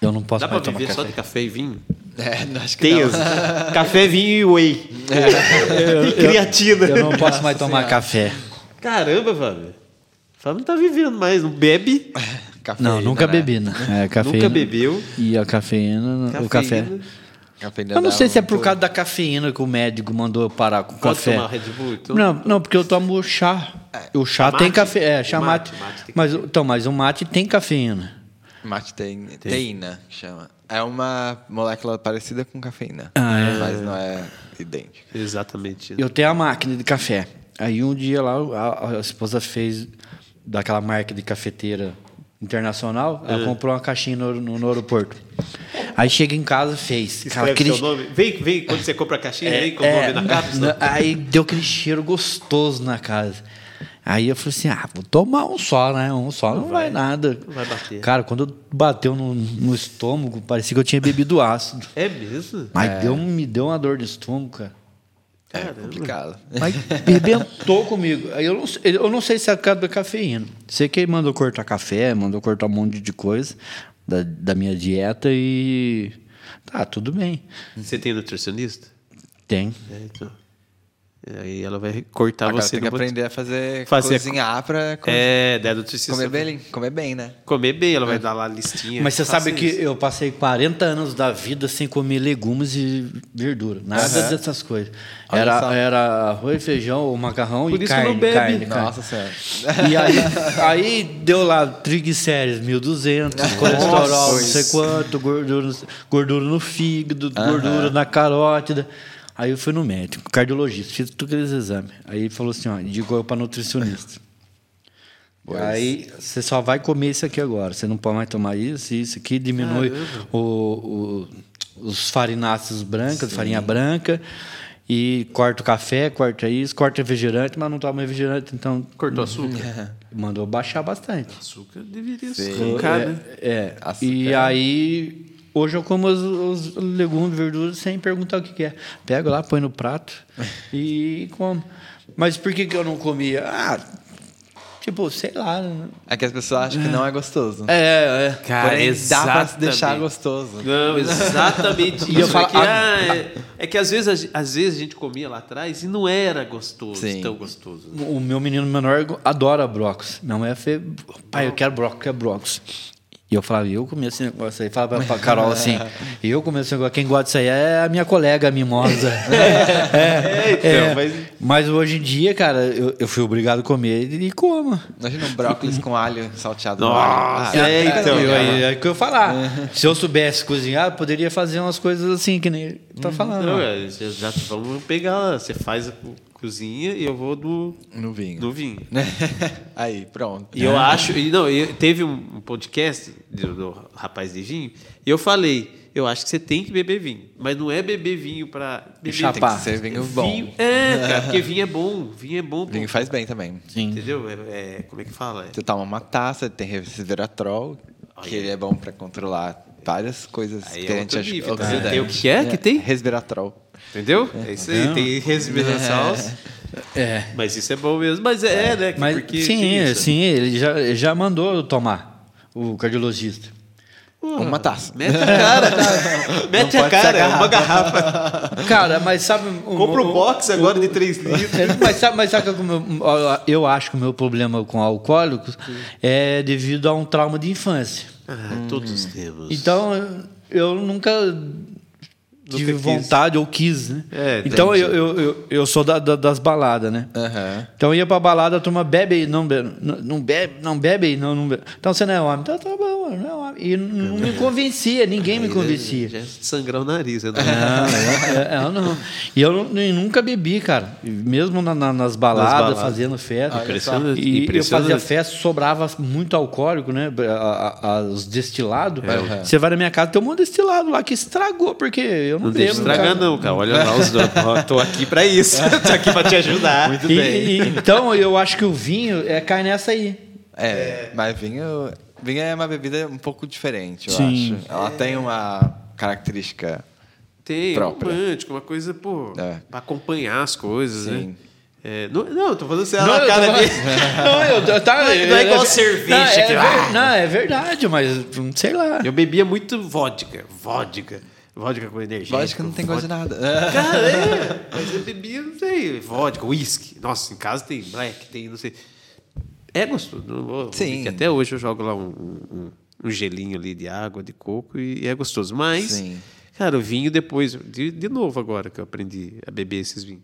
Eu não posso Dá pra mais tomar viver café. só de café e vinho? É, acho que Tem [LAUGHS] café, vinho e whey. [LAUGHS] e creatina. Eu não posso mais tomar café. Caramba, Fábio. Fábio não tá vivendo mais, não bebe, Cafeína, Não, nunca né? bebi, né? É, cafeína. nunca bebeu. E a cafeína, o café. Cafeína. Cafeína Eu não sei se é por causa da cafeína que o médico mandou eu parar com o Pode café. tomar Red Bull? Então... Não, não, porque eu tomo chá. O chá Mate? tem café, é, chá mate. mate, mate mas, então, mas o mate tem cafeína. Mate tem, teína, que chama. É uma molécula parecida com cafeína. Ah, é. Mas não é idêntica. Exatamente. Eu tenho a máquina de café. Aí um dia lá, a, a esposa fez daquela marca de cafeteira internacional, ela comprou uma caixinha no, no- no aeroporto. Aí chega em casa, fez. Cara, Escreve aquele- seu nome. Vem, vem, quando você compra a caixinha, vem com o É, nome na cápsula. Aí deu aquele cheiro gostoso na casa. Aí eu falei assim: ah, vou tomar um só, né? Um só não, vai, nada. Não vai bater. Cara, quando bateu no, no estômago, parecia que eu tinha bebido ácido. É mesmo? Mas deu, me deu uma dor de estômago, cara. É complicado. Mas [LAUGHS] arrebentou comigo. Aí eu não, sei- eu não sei se é por causa da cafeína. Sei que ele mandou cortar café, mandou cortar um monte de coisa da, da minha dieta e. Tá, tudo bem. Você tem nutricionista? Tem. É, então. Aí ela vai cortar Agora você tem que no- aprender a fazer, Fazer- cozinhar pra co- É, nutricionista. comer bem, comer bem, né? Comer bem, ela vai dar lá a listinha. Mas você sabe que isso. eu passei 40 anos da vida sem comer legumes e verdura. Nada Aham. dessas coisas. Olha só. Era, era arroz, feijão, ou macarrão Por e isso carne. não bebe. carne, carne. Nossa senhora. E aí, aí deu lá triglicérides 1.200, colesterol não sei quanto, gordura, gordura no fígado, gordura na carótida. Aí eu fui no médico, cardiologista, fiz todos aqueles exames. Aí ele falou assim, ó, indicou eu para nutricionista. Aí você só vai comer isso aqui agora. Você não pode mais tomar isso, isso aqui diminui o, o- os farináceos brancas, farinha branca. E corta o café, corta isso, corta refrigerante, mas não toma refrigerante, então Cortou açúcar? [LAUGHS] mandou baixar bastante. Açúcar deveria ser Sim. colocado. né? É, Açúcar. e aí hoje eu como os, os legumes, verduras sem perguntar o que, que é. Pego lá, põe no prato [LAUGHS] e como. Mas por que, que eu não comia? Ah, tipo, sei lá. né? É que as pessoas acham que não é gostoso. É, é. Cara, Porém, dá pra deixar gostoso. Não, exatamente [LAUGHS] E eu isso. falo- é, que, ah, é, é que às vezes, às vezes a gente comia lá atrás e não era gostoso, Sim. tão gostoso. O meu menino menor adora brócolis. Minha mãe fez, pai, eu quero brócolis, quero brócolis. E eu falava, eu comi esse negócio aí. Falava pra Carol assim, eu comi esse negócio. Quem gosta disso aí é a minha colega mimosa. [LAUGHS] é, então, é. mas- Mas hoje em dia, cara, eu, eu fui obrigado a comer e como. Imagina um brócolis com alho salteado no Nossa, alho. é, então. Eu, é, é o que eu ia falar. Se eu soubesse cozinhar, eu poderia fazer umas coisas assim, que nem ele tá falando. Não, é, já, já vamos pegar. Você faz a cozinha e eu vou no, No vinho. no vinho. [LAUGHS] Aí, pronto. E eu acho. E não, eu- teve um podcast do, do rapaz de vinho, e eu falei. Eu acho que você tem que beber vinho. Mas não é beber vinho pra. Beber Chapar. Tem que ser vinho bom. Vinho, é, cara, porque [LAUGHS] vinho é bom. Vinho é bom. pô. Vinho faz bem também. Sim. Entendeu? É, é- como é que fala? É- Você toma uma taça, tem resveratrol, que ele é bom pra controlar várias coisas Aí é que a gente acha nível, tá? oxidantes. Tem o que é que tem? Resveratrol. Entendeu? É isso aí. Tem resveratrol. [LAUGHS] É. Mas isso é bom mesmo. Mas é, né? Mas, porque sim, isso. sim, ele já, já mandou eu tomar, o cardiologista. Uma taça. Mete a cara. [LAUGHS] Mete a cara. a É uma garrafa. Cara, mas sabe. o- Compra um o- box agora de 3 [LAUGHS] litros. É, Mas sabe, mas sabe que o meu- eu acho que o meu problema com alcoólicos é devido a um trauma de infância. Ah, todos temos. Então, eu nunca tive quis. vontade ou quis, né? É, então, eu, eu, eu, eu sou da- da- das baladas, né? Aham. Então, eu ia pra balada, a turma bebe não bebe, não, bebe, não bebe não, não bebe. Então, você não é homem. Então, tá bom, não é homem. E não me convencia, ninguém me convencia. Já é sangrar o nariz. Né? Não, eu, eu não. E eu, eu nunca bebi, cara. Mesmo na- na- nas, baladas, baladas. fazendo festa. Impressionante, E eu fazia festa, sobrava muito alcoólico, né? A- a- a- os destilados. É. Você vai na minha casa, tem um monte de destilado lá que estragou, porque eu não, Não deixa bebo. estragar, cara. não, cara. Olha lá os Tô aqui pra isso. [LAUGHS] Tô aqui pra te ajudar. Muito E- e- então, eu acho que o vinho é, cai nessa aí. É, mas vinho, vinho é uma bebida um pouco diferente, eu Sim. acho. Ela tem uma característica. Tem, própria. romântico, uma coisa, pô, É. pra acompanhar as coisas, né? Sim. É, não, não, eu tô falando assim, Não, a eu cara dele. [LAUGHS] Não, eu, eu- tá, Não é- não é igual cerveja Não, é, que- ver- ah! não, é verdade, mas hum, sei lá. Eu bebia muito vodka, vodka, vodka com energia. Que não tem gosto de nada. Cara, é, mas eu bebia, não sei, vodka, whisky. Nossa, em casa tem black, tem, não sei. É gostoso. Vou, vou Sim. Até hoje eu jogo lá um, um, um gelinho ali de água, de coco e é gostoso. Mas, Sim. cara, o vinho depois, de, de novo agora que eu aprendi a beber esses vinhos.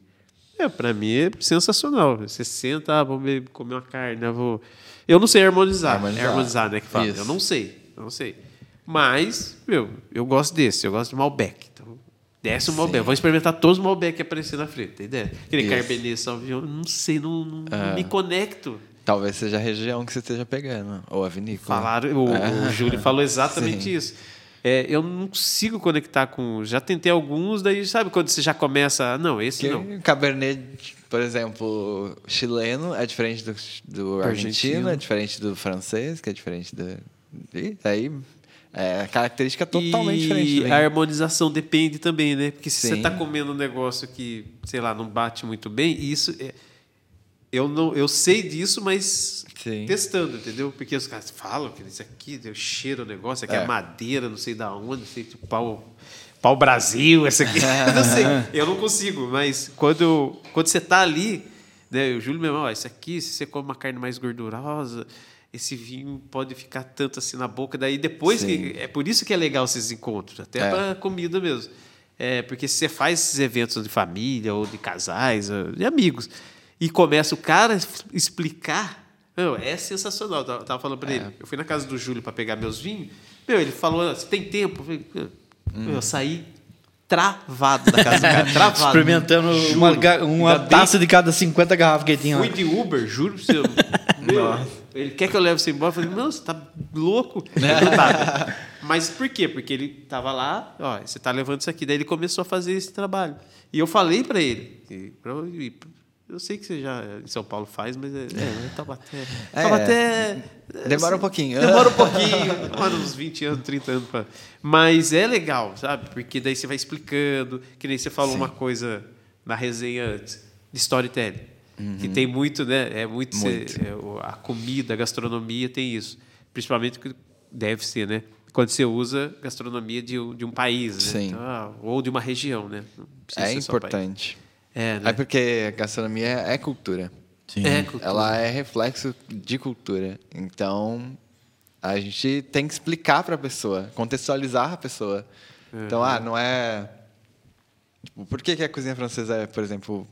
É, pra mim é sensacional. Você senta, ah, beber- comer uma carne, eu vou... Eu não sei harmonizar. Harmonizar. É harmonizar, né, que fala. Isso. Eu não sei, eu não sei. Mas, meu, eu gosto desse, eu gosto de Malbec. Então, desce o Malbec. Vou experimentar todos os Malbec que aparecer na frente, tem ideia? Aquele Isso. Cabernet Sauvignon, não sei, não, não- não me conecto. Talvez seja a região que você esteja pegando. Ou a vinícola. Falaram, o, o Júlio falou exatamente Sim. isso. É, eu não consigo conectar com. Já tentei alguns, daí sabe quando você já começa. ah, Não, esse Que não. Cabernet, por exemplo, chileno é diferente do, do argentino, Argentino. é diferente do francês, que é diferente do. E aí é característica totalmente e diferente. vinho. a harmonização depende também, né? Porque se você Sim. está comendo um negócio que, sei lá, não bate muito bem, isso é- eu não, eu sei disso, mas Sim. testando, entendeu? Porque os caras falam que isso aqui deu cheiro o negócio, aqui é. É. madeira, não sei da onde, não sei tipo pau, pau Brasil, essa aqui, [LAUGHS] não sei. Eu não consigo, mas quando quando você tá ali, né? O Júlio mesmo, ó, isso aqui, se você come uma carne mais gordurosa, esse vinho pode ficar tanto assim na boca. Daí depois que é por isso que é legal esses encontros, até É. para comida mesmo. É, porque se você faz esses eventos de família ou de casais, ou de amigos, e começa o cara explicar, meu, é sensacional. Eu tava- falando para ele. Eu fui na casa do Júlio para pegar meus vinhos. Meu, ele falou: você tem tempo? Eu, falei, meu, eu saí travado da casa do cara. [LAUGHS] Travado. Experimentando uma, Juro. uma bem taça de cada 50 garrafas que ele tinha. Fui de Uber, juro pra você. Meu, [LAUGHS] ele quer que eu leve você embora? Eu falei, não, você tá louco? [LAUGHS] Tava. Mas por quê? Porque ele tava lá, ó, você tá levando isso aqui. Daí ele começou a fazer esse trabalho. E eu falei pra ele, e pra- e eu sei que você já em São Paulo faz, mas é, é Taubaté. É. Taubaté. Demora um pouquinho. [LAUGHS] Demora um pouquinho, demora uns 20 anos, 30 anos. Pra... Mas é legal, sabe? Porque daí você vai explicando, que nem você falou uma coisa na resenha antes, de storytelling. Que tem muito, né? É muito. Muito. é, a comida, a gastronomia tem isso. Principalmente que deve ser, né? Quando você usa gastronomia de, um- de um país, né? Sim. Então, ah, ou de uma região, né? É importante. É, né? É porque a gastronomia é cultura. É, cultura. Ela é reflexo de cultura. Então, A gente tem que explicar para a pessoa, contextualizar a pessoa. Então, ah, não é. Tipo, por que, que a cozinha francesa é, por exemplo,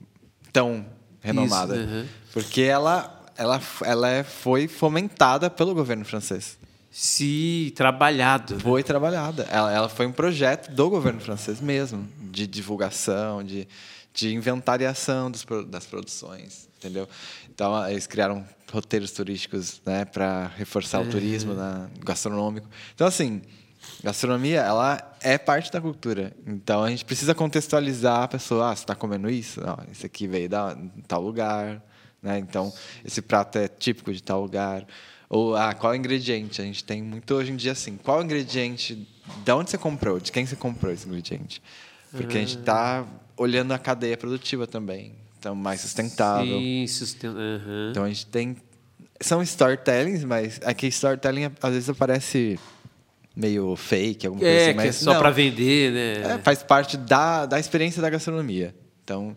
tão renomada? Isso, uhum. Porque ela, ela, ela é- foi fomentada pelo governo francês. Se trabalhado. né? Foi trabalhada. Ela, ela foi um projeto do governo francês mesmo, de divulgação, de, de inventariação dos, das produções, entendeu? Então, eles criaram roteiros turísticos né, para reforçar o turismo na, gastronômico. Então, assim, gastronomia, ela é parte da cultura. Então, a gente precisa contextualizar a pessoa. Ah, você está comendo isso? Não, esse aqui veio da de tal lugar. Né? Então, esse prato é típico de tal lugar. Ou, ah, qual é ingrediente? A gente tem muito hoje em dia assim. Qual é ingrediente? De onde você comprou? De quem você comprou esse ingrediente? Porque a gente está olhando a cadeia produtiva também. Então, mais sustentável. Sim, susten... aham. Então, a gente tem... São storytellings, mas aqui storytelling às vezes parece meio fake, alguma coisa É, assim. que é Mas só para vender, né? É, faz parte da, da experiência da gastronomia. Então,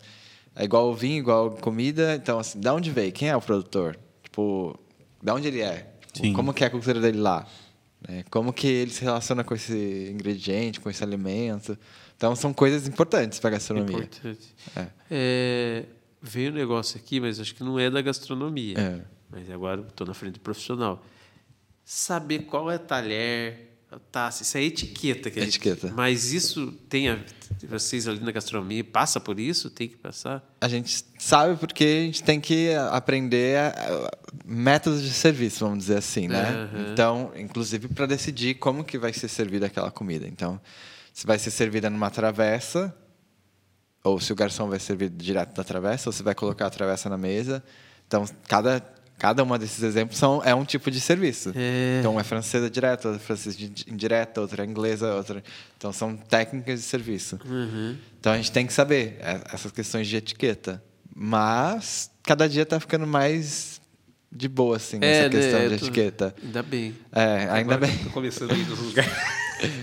é igual o vinho, igual comida. Então, assim, da onde veio? Quem é o produtor? Tipo, da onde ele é? Tipo, Sim. como que é a cultura dele lá? né? como que ele se relaciona com esse ingrediente, com esse alimento? Então, são coisas importantes para a gastronomia. Importante. É. É, veio um negócio aqui, mas acho que não é da gastronomia. É. Mas agora estou na frente do profissional. Saber qual é talher, taça, isso é etiqueta. Que a gente- Etiqueta. mas isso tem a, vocês ali na gastronomia passa por isso? Tem que passar? A gente sabe porque a gente tem que aprender a- métodos de serviço, vamos dizer assim, né? Aham. Então, inclusive para decidir como que vai ser servida aquela comida. Então, se vai ser servida numa travessa, ou se o garçom vai servir direto da travessa, ou se vai colocar a travessa na mesa. Então, cada cada uma desses exemplos são é um tipo de serviço. É. Então, uma é francesa direta, outra é francesa di- indireta, outra é inglesa, outra. Então, são técnicas de serviço. Uhum. Então a gente tem que saber é, essas questões de etiqueta. Mas cada dia tá ficando mais de boa, assim, essa questão né, de tô- etaqueta. Ainda bem. É, ainda Agora bem. Tô começando a ir nos [LAUGHS] lugares.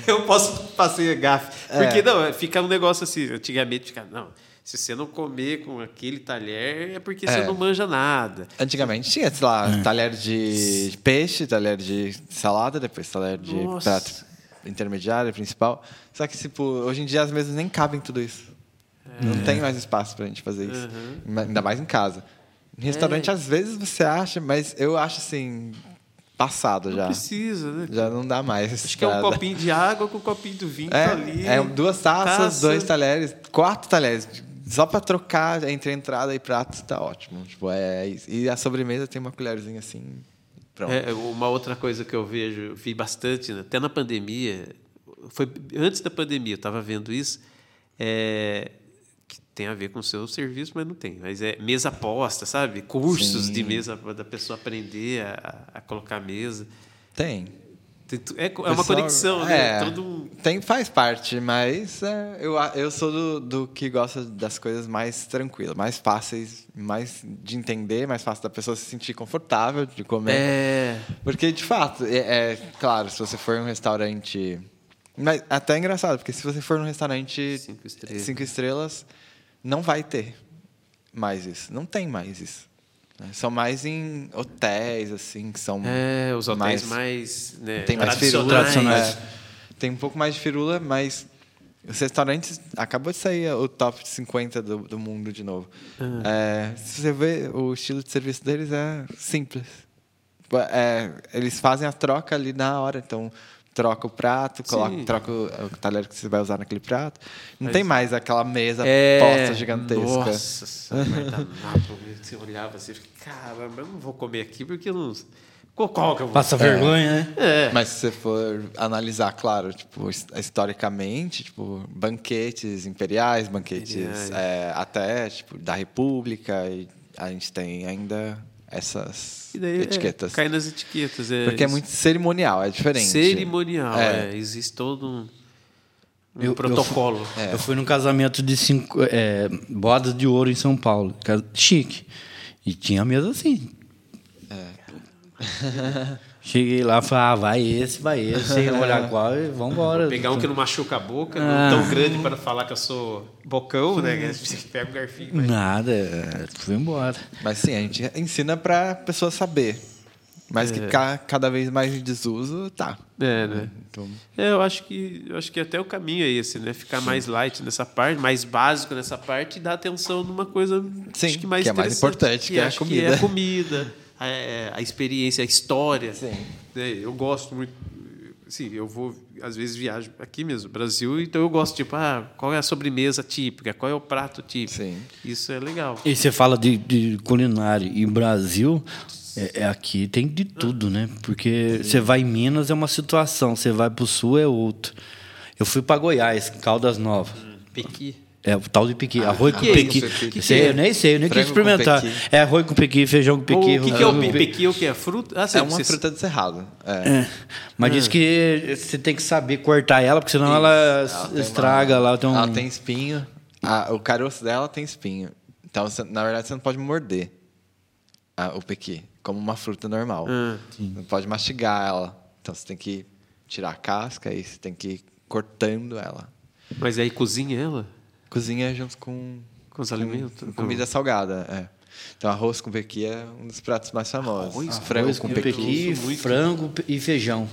eu posso passei a gafe. É. Porque não, fica um negócio assim. Antigamente ficava, não. Se você não comer com aquele talher, é porque você É. não manja nada. Antigamente tinha, sei lá, talher de peixe, talher de salada, depois talher de Nossa. prato intermediário, principal. Só que, tipo, hoje em dia as mesas nem cabem tudo isso. Não tem mais espaço pra gente fazer isso. Uhum. Ainda mais em casa. Em restaurante, É. às vezes você acha, mas eu acho assim, passado Não já. precisa, né? Já não dá mais. Acho que é um copinho de água com um copinho do vinho tá ali. É, é duas taças, Taça. dois talheres, quatro talheres. Só pra trocar entre entrada e prato tá ótimo. Tipo, é, e a sobremesa tem uma colherzinha assim. Pronto. É, uma outra coisa que eu vejo, vi bastante, né? até na pandemia, foi antes da pandemia, eu estava vendo isso, é, que tem a ver com o seu serviço, mas não tem. Mas é mesa posta, sabe? Cursos Sim. de mesa para da pessoa aprender a, a colocar mesa. Tem. É, é uma Pessoal- conexão, né? é, Todo tem, faz parte, mas é, eu, eu sou do, do que gosta das coisas mais tranquilas, mais fáceis, mais de entender, mais fácil da pessoa se sentir confortável de comer. É. Porque, de fato, é, é claro, se você for em um restaurante. Mas até é engraçado, porque se você for num restaurante Cinco estrelas. cinco estrelas, não vai ter mais isso. Não tem mais isso. Né? São mais em hotéis, assim, que são. É, os hotéis mais, né, Tem mais firula. tradicionais. é. tem um pouco mais de firula, mas os restaurantes. Acabou de sair o top 50 do, do mundo de novo. É, se você vê, o estilo de serviço deles é simples. É, eles fazem a troca ali na hora. Então, troca o prato, coloca, troca o, o talher que você vai usar naquele prato. Não Mas- tem mais aquela mesa É, posta gigantesca. Nossa, senhora, guardanapo, você olhava assim, caramba, eu não vou comer aqui porque eu não. Qual, que eu vou? Passa vergonha, né? É. Mas se você for analisar, claro, tipo, his- historicamente, tipo, banquetes imperiais, banquetes é, até tipo, da República, e a gente tem ainda essas E daí, etiquetas. É, cai nas etiquetas. É, Porque é muito cerimonial, é diferente. cerimonial. É. É. Existe todo um, um Eu- eu protocolo. É. Eu fui num casamento de cinco, é, bodas de ouro em São Paulo, chique. E tinha mesa assim. [LAUGHS] Cheguei lá, falei, ah, vai esse, vai esse, [LAUGHS] sem olhar qual e vambora. Pegar um que não machuca a boca, Ah. não tão grande para falar que eu sou bocão, né? Você [LAUGHS] pega o garfinho. Mas... Nada, é, fui embora. Mas sim, a gente ensina para a pessoa saber. Mas que ca- cada vez mais em desuso, tá. É, né? Então, É, eu acho que eu acho que até o caminho é esse, né? Ficar mais light nessa parte, mais básico nessa parte e dar atenção numa coisa Sim, acho que mais que é mais importante, que é a acho comida. é a comida, [LAUGHS] a, a experiência, a história. Sim. né? Eu gosto muito. Sim, eu vou às vezes viajo aqui mesmo, Brasil, então eu gosto tipo, ah, qual é a sobremesa típica, qual é o prato típico. Sim. Isso é legal. E você fala de, de culinária. E Brasil, é, é aqui tem de tudo, né? Porque você vai em Minas é uma situação, você vai para o sul é outra. Eu fui para Goiás, Caldas Novas. Pequi. É o tal de pequi, arroz com que é pequi. isso? Que que Sei, é? Eu nem sei, eu nem quis Frango experimentar. É arroz com pequi, feijão com pequi. o que, que é o pequi? É o que é fruta? Ah, é uma fruta de cerrado. É. É. Mas diz que você tem que saber cortar ela, porque senão ela, Ela tem estraga uma- lá. Tem um... Ela tem espinho. A- o caroço dela tem espinho. Então, você- na verdade, você não pode morder a- o pequi, como uma fruta normal. Ah. Não pode mastigar ela. Então, você tem que tirar a casca e você tem que ir cortando ela. Mas aí cozinha ela Cozinha junto com, com os alimentos? com comida salgada. É. Então, arroz com pequi é um dos pratos mais famosos. Arroz, frango Arroz com com pequi. pequi, frango e feijão.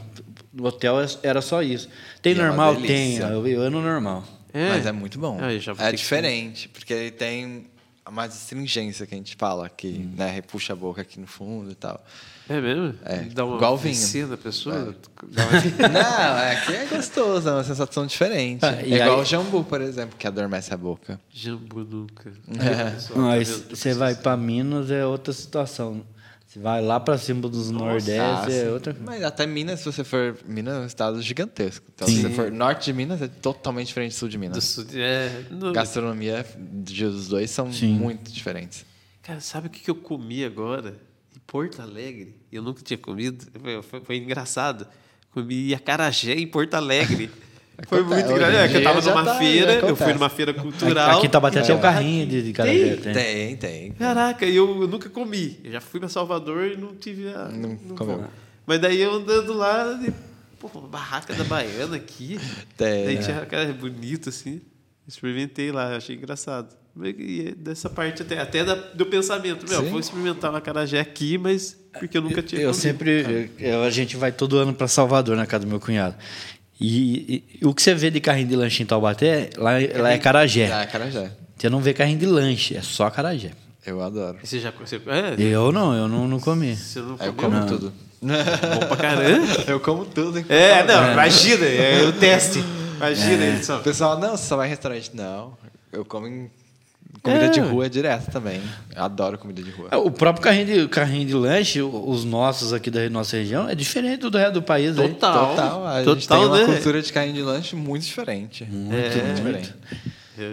No hotel era só isso. Tem E é normal? Tem. delícia. Eu, eu no normal. É. Mas é muito bom. Ah, é que- diferente, porque ele tem uma astringência que a gente fala, que Hum. né, repuxa a boca aqui no fundo e tal. É mesmo? É, Dá uma igual vinho. pessoa? É. [LAUGHS] Não, é que é gostoso, é uma sensação diferente. Ah, e é igual aí- o jambu, por exemplo, que adormece a boca. Jambu nunca. É. Pessoal, tá Mas vendo? você vai para Minas é outra situação. Você vai lá para cima dos Nordeste Ah, é outra. Mas até Minas, se você for. Minas é um estado gigantesco. Então, Sim. se você for norte de Minas, é totalmente diferente do sul de Do Minas. sul- é, no- Gastronomia dos dois são Sim. muito diferentes. Cara, sabe o que que eu comi agora? Em Porto Alegre. Eu nunca tinha comido. Foi, foi- foi engraçado. Comi acarajé em Porto Alegre. [LAUGHS] Foi Acontece. muito em engraçado. É, que eu tava numa tá- feira, eu fui numa feira cultural. Aqui em Taubaté tem um É. carrinho de, de carajé. Tem? tem. Tem, tem. Caraca, e eu, eu nunca comi. Eu já fui pra Salvador e não tive a. Não não comeu. Mas daí eu andando lá, e, pô, uma barraca da Baiana aqui. Tem, daí né? tinha cara bonito assim. Experimentei lá, achei engraçado. E é dessa parte até, até da- do pensamento, meu, Sim. vou experimentar uma acarajé aqui, mas porque eu nunca tinha Eu comido. sempre. eu- a gente vai todo ano para Salvador, na casa do meu cunhado. E, e o que você vê de carrinho de lanche em Taubaté, lá, lá é carajé. Ah, carajé. Você não vê carrinho de lanche, é só carajé. Eu adoro. Você já você, é, Eu não, eu não, não comi. você não eu comeu? como tudo. Bom pra caramba. [LAUGHS] Eu como tudo. hein? É, não, imagina, é o teste. Imagina só. O pessoal, não, você só vai em restaurante. Não, eu como em comida É. de rua direto também. Eu adoro comida de rua. É, O próprio carrinho de, carrinho de lanche, os nossos aqui da nossa região, é diferente do resto do país. aí. Total. Total. A gente Total, tem uma né? cultura de carrinho de lanche muito diferente. Muito, muito diferente. Eu,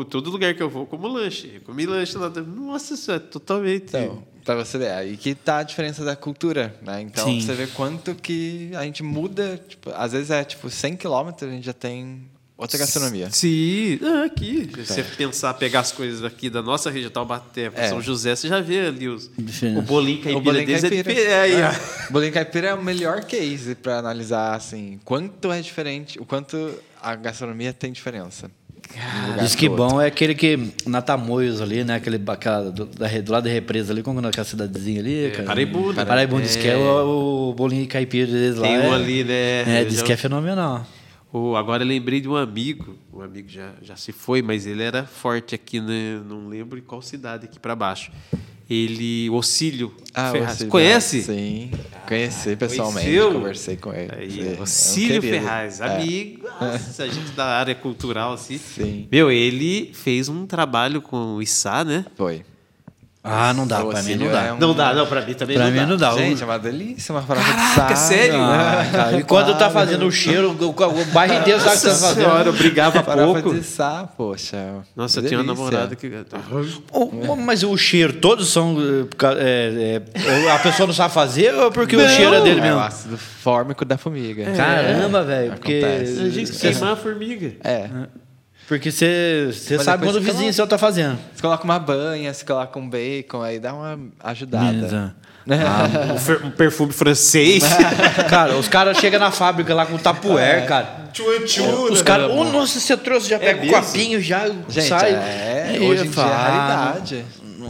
eu- todo lugar que eu vou, como lanche. Eu comi lanche lá. Nossa, isso é totalmente. Então, pra você ver, aí que tá a diferença da cultura, né? Então, Sim. você vê quanto que a gente muda. Tipo, às vezes é, tipo, 100 quilômetros, a gente já tem outra gastronomia. Sim, ah, aqui. Se você pensar, pegar as coisas aqui da nossa região, Taubaté, É. São José, você já vê ali os, o bolinho caipira O bolinho deles é caipira. diferente. É, aí, ó. Bolinho caipira é o melhor case para analisar assim, quanto é diferente, o quanto a gastronomia tem diferença. um Diz que outro. bom é aquele que na Tamoios ali, né? Aquele aquela, do, da, do lado da represa ali, como é aquela cidadezinha ali? cara? Paraibu, né? Paraibu diz que é É. o, o bolinho caipira deles lá. Tem um é- ali, né? É, diz já- que é fenomenal. Oh, agora lembrei de um amigo, um amigo já, já se foi, mas ele era forte aqui, né? não lembro em qual cidade aqui para baixo. Ele, o Ocílio Ah, Ferraz. Cílio Conhece? Sim, conheci pessoalmente, Conheceu? conversei com ele. Aí, Sim, é um Ocílio. Ferraz, É. amigo, [LAUGHS] nossa, a gente da área cultural, assim. Sim. Meu, ele fez um trabalho com o Issá, né? Foi. Ah, não dá, O pra mim Ocílio não dá. é um- Não dá, não, pra mim também Pra não mim dá. não dá. O- Gente, é uma delícia, uma farofa de Caraca, sal. sério? Ah, cara, e quando tá fazendo o cheiro, o, o bairro inteiro sabe o que tá Nossa fazendo. senhora, eu brigava Farofa pouco. de sal, poxa. Nossa, eu tinha uma namorada que... O- o- mas o cheiro, todos são. é, é, a pessoa não sabe fazer ou porque o Não. cheiro é dele É mesmo? o ácido fórmico da formiga. Caramba, velho. Porque. A gente queimar a formiga. É. porque você sabe quando o vizinho seu tá fazendo. Você coloca uma banha, você coloca um bacon, aí dá uma ajudada. Beleza. [LAUGHS] Um, fer- um perfume francês. [LAUGHS] Cara, os caras chegam na fábrica lá com tapuer, cara. Os caras, oh, nossa, você trouxe, já pega o mesmo? copinho, já Gente, sai. é, hoje em dia é ah, raridade.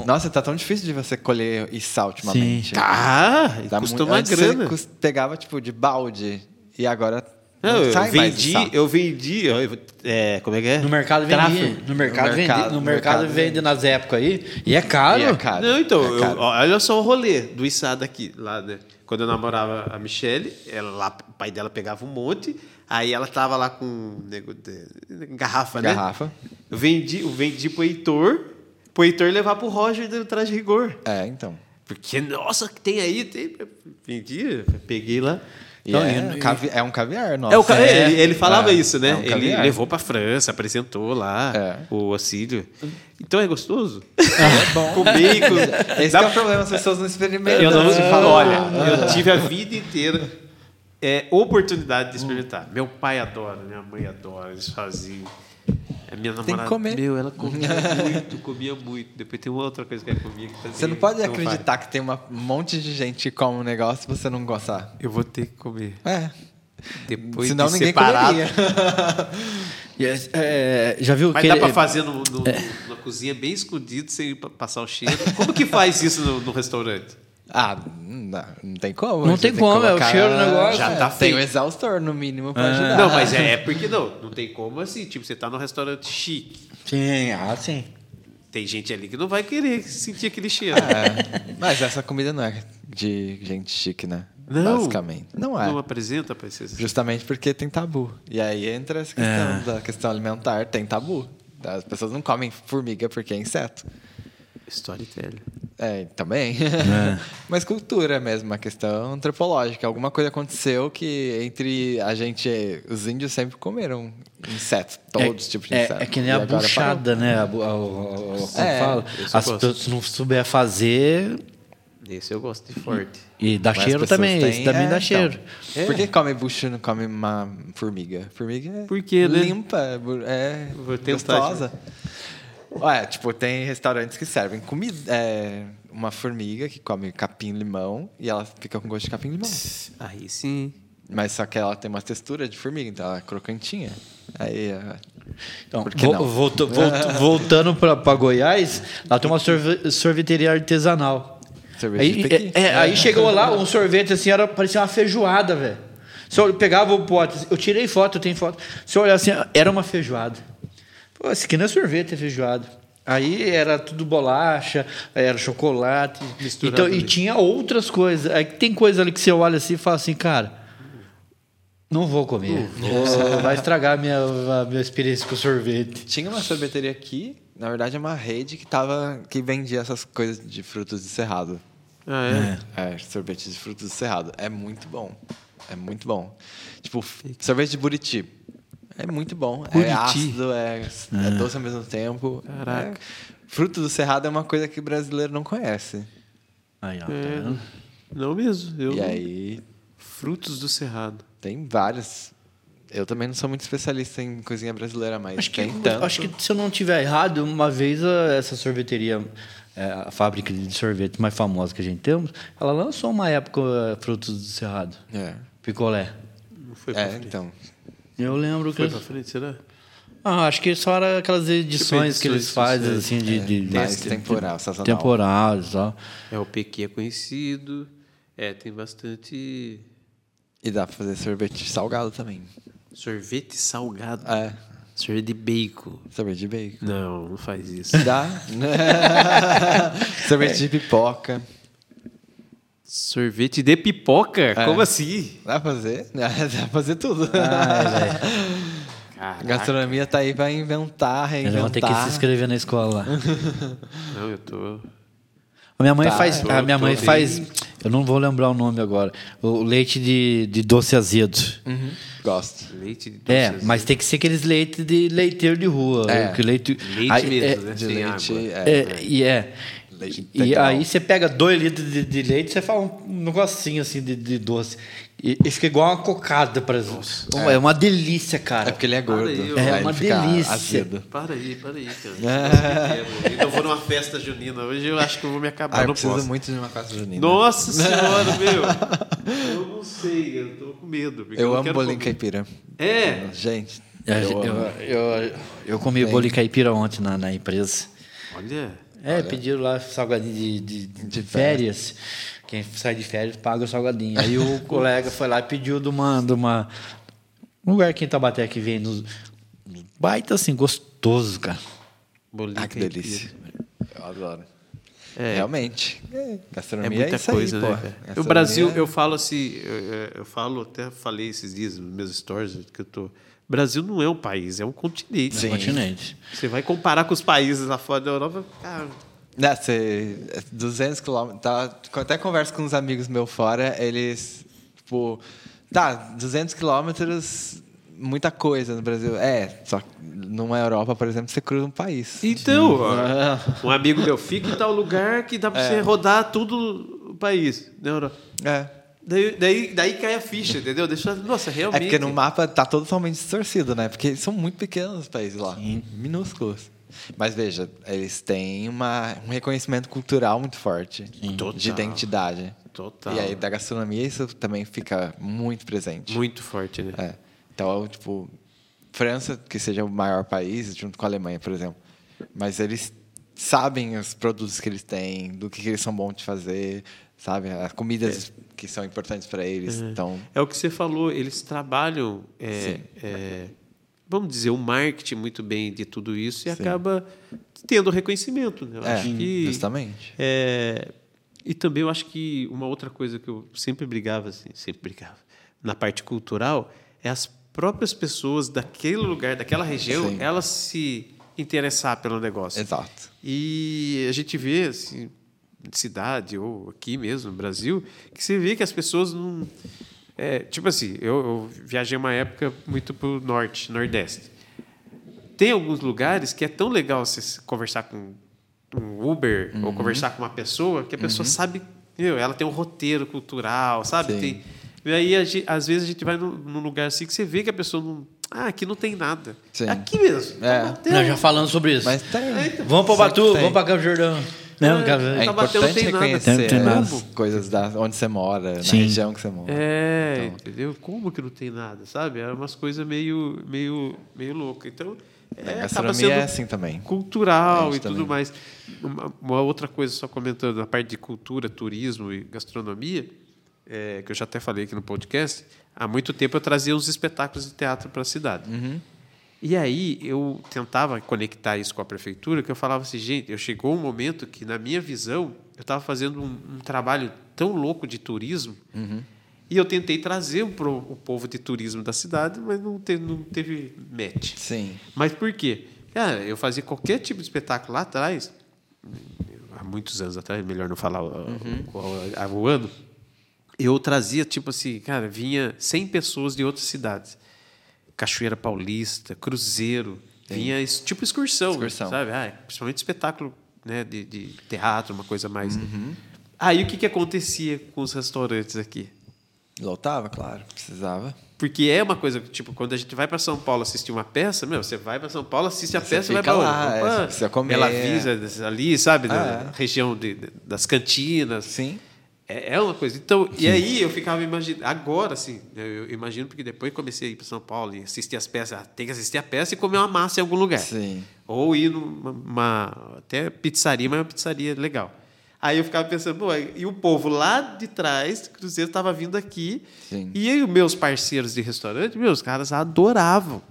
Nossa, tá tão difícil de você colher içá ultimamente. Ah, Tá custa muito- uma grana. Você pegava, tipo, de balde. E agora Não, não eu vendi, eu vendi, eu- é, como é que é? No mercado. Tráfego. No mercado, No vende. mercado- No no mercado mercado vende nas épocas aí. E é caro. E é caro. Não, então, É eu- caro. olha só o rolê do Içá daqui, lá, né? Quando eu namorava a Michelle, ela lá, o pai dela pegava um monte, aí ela tava lá com nego de, garrafa, né? Garrafa. Eu vendi, eu vendi pro Heitor, pro Heitor levar pro Roger do Traje Rigor. É, então. Porque, nossa, que tem aí, tem. Vendi, peguei lá. Então, é, cavi- é um caviar, nossa. É, o ca- É. ele, ele falava É, isso, né? é um ele levou pra França, apresentou lá É. o Assílio. Então é gostoso? É bom. Com bacon. Esse Dá é o problema, as pessoas não experimentam. Eu não se fala, Olha, eu tive a vida inteira é, oportunidade de experimentar. Meu pai adora, minha mãe adora, eles faziam. A minha que namorada, comer. meu, ela comia [LAUGHS] muito, comia muito. Depois tem uma outra coisa que ela comia que também Você não pode vai. acreditar que tem uma- um monte de gente que come um negócio e você não gostar. Eu vou ter que comer. É. Depois Senão de ninguém separado. comeria. [LAUGHS] E é- é, já viu Mas que dá ele- pra fazer no, no- na cozinha bem escondido, sem pa- passar o cheiro. Como que faz isso no, no restaurante? Ah, não, não tem como. Não tem como, é o cheiro do negócio. Já tá Tem feito. o exaustor, no mínimo, pra ajudar. Não, mas é, é porque não. Não tem como assim. Tipo, você tá num restaurante chique. Sim, ah, sim. Tem gente ali que não vai querer sentir aquele cheiro. É, mas essa comida não é de gente chique, né? Não. Basicamente. Não é. Não apresenta pra esses. Justamente porque tem tabu. E aí entra essa questão da questão alimentar, tem tabu. As pessoas não comem formiga porque é inseto. Storytelling. É, também. [LAUGHS] Mas cultura mesmo, uma questão antropológica. Alguma coisa aconteceu que entre a gente, os índios sempre comeram insetos, todos os tipos de é, insetos. é que nem E a buchada, né? A, a, a- a- como É, fala? As se não souber fazer Esse eu gosto de forte. e dá Mas as cheiro também, têm- esse também é, dá então. cheiro. Por que come bucho e não come uma formiga? Formiga é Por quê, né? limpa, é é tentar, gostosa. Ué, tipo, tem restaurantes que servem comida. É, uma formiga que come capim-limão e ela fica com gosto de capim-limão. Aí sim. Mas só que ela tem uma textura de formiga, então ela é crocantinha. Aí, é, Então, Por que vo- não? volta- [LAUGHS] volta- voltando para Goiás, lá tem uma sorve- sorveteria artesanal. Sorvete Aí, é, é, aí chegou lá, [LAUGHS] um sorvete assim, era, parecia uma feijoada, velho. Se eu pegava o pote, eu tirei foto, eu tenho foto. Se eu olhar assim, era uma feijoada. Pô, isso aqui não é sorvete, é feijoada. Aí era tudo bolacha, era chocolate. Misturado Então, e tinha outras coisas. Aí tem coisa ali que você olha assim e fala assim, cara, não vou comer. Vou- vai estragar a minha, a minha experiência com sorvete. Tinha uma sorveteria aqui, na verdade é uma rede que, tava, que vendia essas coisas de frutos de cerrado. Ah, é? É, sorvete de frutos do cerrado. É muito bom. É muito bom. Tipo, sorvete de buriti. É muito bom. Buriti? É ácido, é, é doce ao mesmo tempo. Caraca. É. Fruto do cerrado é uma coisa que o brasileiro não conhece. Aí, ó, tá É, não mesmo. Eu... E aí Frutos do Cerrado. tem vários. Eu também não sou muito especialista em cozinha brasileira, mas Acho que, tem tanto. acho que se eu não tiver errado, uma vez a- essa sorveteria, é, a fábrica de sorvete mais famosa que a gente temos, ela lançou uma época é, frutos do cerrado, É, picolé. Não foi é frente. então. Eu lembro que Foi pra frente, será? ah, acho que só era aquelas edições que eles fazem é. assim de, de, Mais de- temporal, sazonal. temporadas e tal. É, o Pequi é conhecido. É, tem bastante E dá pra fazer sorvete salgado também. sorvete salgado. É, Sorvete de bacon. sorvete de bacon. Não, não faz isso. Dá. [LAUGHS] [LAUGHS] sorvete de pipoca. Sorvete de pipoca? Como assim? Dá pra fazer? [LAUGHS] Dá pra fazer tudo. Ai, gastronomia tá aí pra inventar, reinventar. Eu vou ter que se inscrever na escola lá. [LAUGHS] Não, eu tô. A minha mãe Tá, faz. eu A minha mãe bem- faz. Eu não vou lembrar o nome agora. O leite de, de doce azedo. Uhum. Gosto. Leite de É, doces. mas tem que ser aqueles leite de leiteiro de rua. É. que leite, Leite aí, mesmo, é, né? De leite. água. É, É, e é. Leite E integral. aí você pega dois litros de, de leite, você faz um negocinho assim de, de doce. E, e fica igual uma cocada, por exemplo. É. uma delícia, cara. É porque ele é gordo. aí, É uma delícia. Azedo. Para aí, para aí, cara. Ainda vou numa festa junina. Hoje eu acho que eu vou me acabar. Ah, eu não preciso posso. muito de uma festa junina. Nossa [LAUGHS] senhora, meu. Eu não sei, eu tô com medo. Eu não amo bolinho comer. caipira. É. Gente. É, eu eu, eu, eu comi bolo e caipira ontem na, na empresa. Olha. É, pediram lá salgadinho de, de, de férias. Quem sai de férias paga o salgadinho. Aí o [LAUGHS] colega foi lá e pediu de uma, de uma um lugar aqui em Tabaté que vem nos, baita assim, gostoso, cara. Bolinho Ah, que delícia. Eu adoro. É. Realmente. É Gastronomia é, muita isso coisa, aí, né? O Brasil, é- eu falo assim, eu, eu- eu falo, até falei esses dias nos meus stories que eu tô. Brasil não é um país, é um continente. No continente. Você vai comparar com os países lá fora da Europa, cara, Né, você, 200 quilômetros. Tá, até converso com uns amigos meus fora, eles, tipo, tá, 200 quilômetros, muita coisa no Brasil. É, só que numa Europa, por exemplo, você cruza um país. Então, ó, um amigo meu fica em tal lugar que dá pra É. você rodar tudo o país. Na Europa. É. Daí, daí, daí cai a ficha, entendeu? Deixa, nossa, É realmente. porque no mapa tá totalmente distorcido, né? Porque são muito pequenos os países lá, minúsculos. Mas veja, eles têm uma, um reconhecimento cultural muito forte Total. de identidade. Total. E aí da gastronomia isso também fica muito presente. Muito forte, né? É. Então, tipo, França, que seja o maior país, junto com a Alemanha, por exemplo. Mas eles sabem os produtos que eles têm, do que, que eles são bons de fazer, sabe? As comidas que são importantes para eles. Então, É o que você falou, eles trabalham, é, é, vamos dizer, o marketing muito bem de tudo isso e Sim. acaba tendo reconhecimento. Né? Eu É, acho que, justamente. é, e também eu acho que uma outra coisa que eu sempre brigava, assim, sempre brigava, na parte cultural, é as próprias pessoas daquele lugar, daquela região, Sim. elas se interessar pelo negócio. exato. E a gente vê, assim, cidade ou aqui mesmo no Brasil, que você vê que as pessoas não. é, tipo assim, eu, eu viajei uma época muito para o norte, nordeste. Tem alguns lugares que é tão legal você conversar com um Uber Uhum. ou conversar com uma pessoa que a pessoa sabe, meu, ela tem um roteiro cultural, sabe? Tem, e aí, a gente- às vezes, a gente vai num, num lugar assim que você vê que a pessoa não. Ah, aqui não tem nada. Sim. Aqui mesmo. É. Nós já falando sobre isso. Mas tem. Vamos para Batu, vamos para Campo Jordão. Não, É, É importante tem nada. reconhecer Tem- tem nada. as coisas da onde você mora, na Sim. região que você mora. É, Então. entendeu? Como que não tem nada, sabe? É umas coisas meio, meio, meio loucas. Então, é, a acaba gastronomia é assim também. cultural É e tudo também. mais. Uma, uma outra coisa, só comentando na parte de cultura, turismo e gastronomia, é, que eu já até falei aqui no podcast, há muito tempo eu trazia uns espetáculos de teatro para a cidade. Uhum. E aí eu tentava conectar isso com a prefeitura, que eu falava assim, gente, eu chegou um momento que, na minha visão, eu estava fazendo um, um trabalho tão louco de turismo, Uhum. e eu tentei trazer para o povo de turismo da cidade, mas não teve, não teve match. Sim. Mas por quê? Cara, eu fazia qualquer tipo de espetáculo lá atrás, há muitos anos atrás, melhor não falar o- é o ano, eu trazia, tipo assim, cara, vinha 100 pessoas de outras cidades. Cachoeira Paulista, Cruzeiro, vinha esse tipo excursão, Excursão. sabe? Ah, principalmente espetáculo né, de, de teatro, uma coisa mais... Uhum. Aí o que, que acontecia com os restaurantes aqui? Lotava, claro. Precisava. Porque é uma coisa, tipo, quando a gente vai para São Paulo assistir uma peça, meu, você vai para São Paulo, assiste a Você peça e vai para lá, é, Opa, você comer. Bela Vista, ali, sabe? Ah, é. região de- de- das cantinas. Sim. É, é uma coisa. Então, e aí eu ficava imaginando, agora assim, eu, imagino porque depois comecei a ir para São Paulo e assistir as peças, ah, tem que assistir a peça e comer uma massa em algum lugar. Sim. Ou ir numa uma- até pizzaria, mas uma pizzaria legal. Aí eu ficava pensando, pô, e o povo lá de trás Cruzeiro estava vindo aqui. Sim. E aí os meus parceiros de restaurante, meus caras adoravam.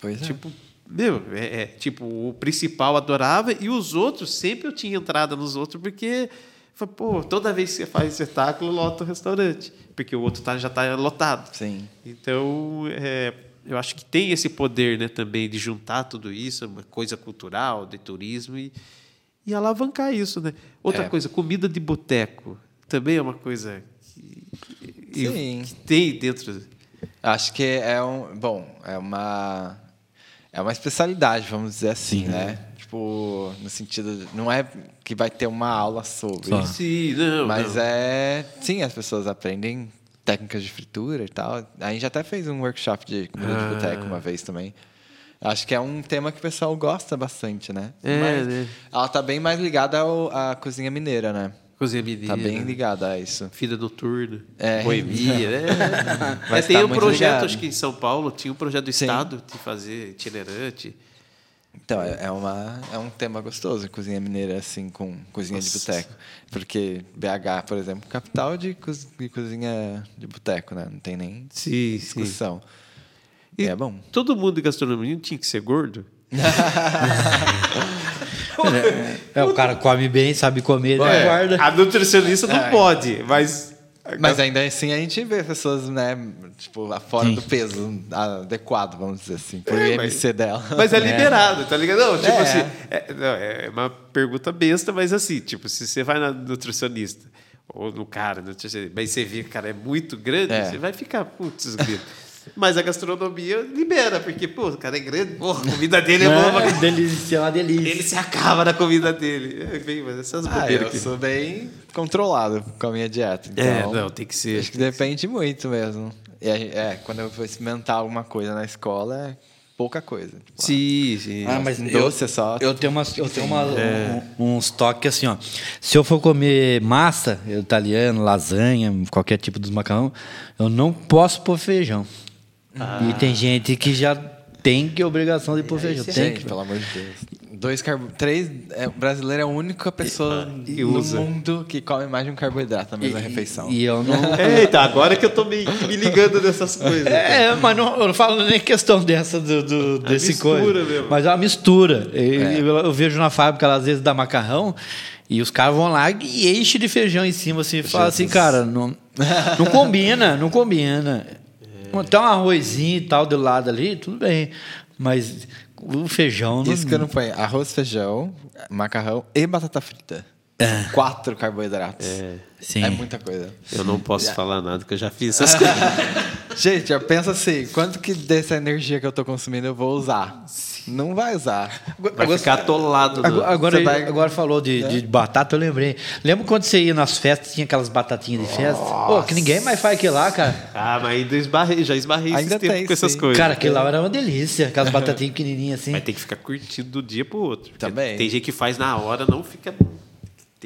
Pois é. Tipo, meu, é, é, tipo, o principal adorava e os outros, sempre eu tinha entrada nos outros, porque, foi, pô, toda vez que você faz espetáculo, lota o restaurante, porque o outro tá, já está lotado. Sim. Então, é, eu acho que tem esse poder né, também de juntar tudo isso, uma coisa cultural, de turismo, e, e alavancar isso. Né? Outra É. coisa, comida de boteco, também é uma coisa que, Sim. que tem dentro. Acho que é um. Bom, é uma. É uma especialidade, vamos dizer assim, né? Tipo, no sentido. Não é que vai ter uma aula sobre. Só. Sim, não, Mas não. é. Sim, as pessoas aprendem técnicas de fritura e tal. A gente até fez um workshop de comida Ah. de boteco uma vez também. Acho que é um tema que o pessoal gosta bastante, né? É, Mas né? ela tá bem mais ligada ao- à cozinha mineira, né? Cozinha mineira. Tá bem ligada a isso. Vida noturna, É. boemia, né? [LAUGHS] Mas É, tem tá um projeto, ligado. acho que em São Paulo, tinha um projeto do Sim. Estado de fazer itinerante. Então, é, é uma, é um tema gostoso, cozinha mineira, assim, com cozinha de boteco. Porque BH, por exemplo, capital de, coz- de cozinha de boteco, né? Não tem nem Sim, sim. discussão. E E é bom. Todo mundo de gastronomia tinha que ser gordo? [LAUGHS] É, o cara come bem, sabe comer, ele É, guarda. a nutricionista não É. pode, mas. Mas ainda assim a gente vê pessoas, né, tipo, fora Sim. do peso adequado, vamos dizer assim, por É, IMC dela. Mas [LAUGHS] é liberado, tá ligado? Não, tipo É. assim, é, não, é uma pergunta besta, mas assim, tipo, se você vai na nutricionista, ou no cara, nutricionista, mas você vê que o cara é muito grande, É. você vai ficar, putz, grito. Mas a gastronomia libera, porque, pô, o cara é grande, porra, a comida dele é boa. É, delícia, é uma delícia. Ele se acaba na comida dele. É, bem, mas essas Ah, eu que... sou bem controlado com a minha dieta. Então, É, não, tem que ser. Acho que depende muito mesmo. E é, quando eu vou experimentar alguma coisa na escola, é pouca coisa. Tipo, Sim, sim. Ah, mas doce eu, é só- Eu tenho, umas, eu tenho uma, um- uns toques assim, ó. Se eu for comer massa, italiano, lasanha, qualquer tipo dos macarrão, eu não posso pôr feijão. E tem gente que já tem que obrigação de pôr feijão. Tem Gente, que. pelo amor de Deus. Dois carbo... Três. É, o brasileiro é a única pessoa que no usa. mundo que come mais de um carboidrato na mesma refeição. E eu não. [LAUGHS] Eita, agora que eu tô me, me ligando dessas coisas. É, mas não, eu não falo nem questão dessa do, do- desse mistura coisa. mesmo. Mas é uma mistura. Eu, eu- eu vejo na fábrica, às vezes, dá macarrão, e os caras vão lá e enchem de feijão em cima, assim, e fala assim, cara, não, não combina, não combina. Tem um arrozinho e tal do lado ali, tudo bem. Mas o feijão não. Isso que eu não ponho. Arroz, feijão, macarrão e batata frita. É. Quatro carboidratos. É. Sim. muita coisa. Eu não posso falar nada, que eu já fiz essas coisas. [LAUGHS] Gente, eu penso assim, quanto que dessa energia que eu tô consumindo eu vou usar? Não vai usar. Vai ficar atolado. no- Agora, agora, vai- agora falou de, de batata, eu lembrei. Lembra quando você ia nas festas, tinha aquelas batatinhas de festa? Pô, que ninguém mais faz aquilo lá, cara. Ah, mas ainda esbarrei, já esbarrei Ainda tem, com essas sim. coisas. Cara, aquilo lá era uma delícia, aquelas batatinhas pequenininhas assim. Vai ter que ficar curtindo do dia pro outro. Também. Tem gente que faz na hora, não fica.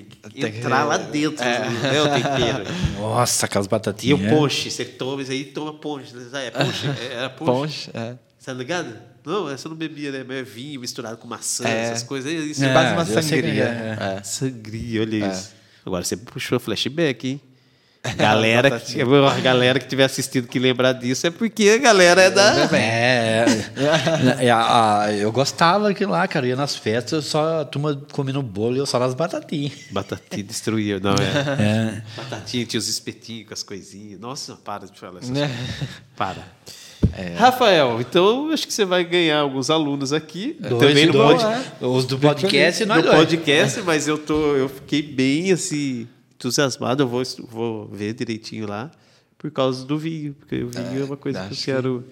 Tem que Tem que- entrar lá dentro. É. É. o tempero. Nossa, aquelas E batatinhas. o ponche, você toma isso aí, toma ponche. Ah, É ponche? É- Era ponche. Ponche, é. Tá ligado? Não, essa eu não bebia, né? Mas é vinho misturado com maçã, É. essas coisas. Isso É. é Quase uma que sangria. é, É. Sangria, olha É. isso. Agora você puxou flashback, hein? [LAUGHS] Galera, que, a galera que tiver assistindo que lembrar disso é porque a galera é da. É, é, é, a- eu gostava daquilo lá, cara. Ia nas festas, só a turma comendo bolo e eu só nas batatinhas. Batatinha destruía, não é? É. Batatinha, tinha os espetinhos com as coisinhas. Nossa, para de falar essas Né? coisas. Para. Rafael, então acho que você vai ganhar alguns alunos aqui. Dois também no, dois. pod- Os do podcast no nós dois. podcast, mas eu, tô, eu fiquei bem assim, entusiasmado. Eu vou, vou ver direitinho lá por causa do vinho, porque o vinho é, uma coisa que eu quero.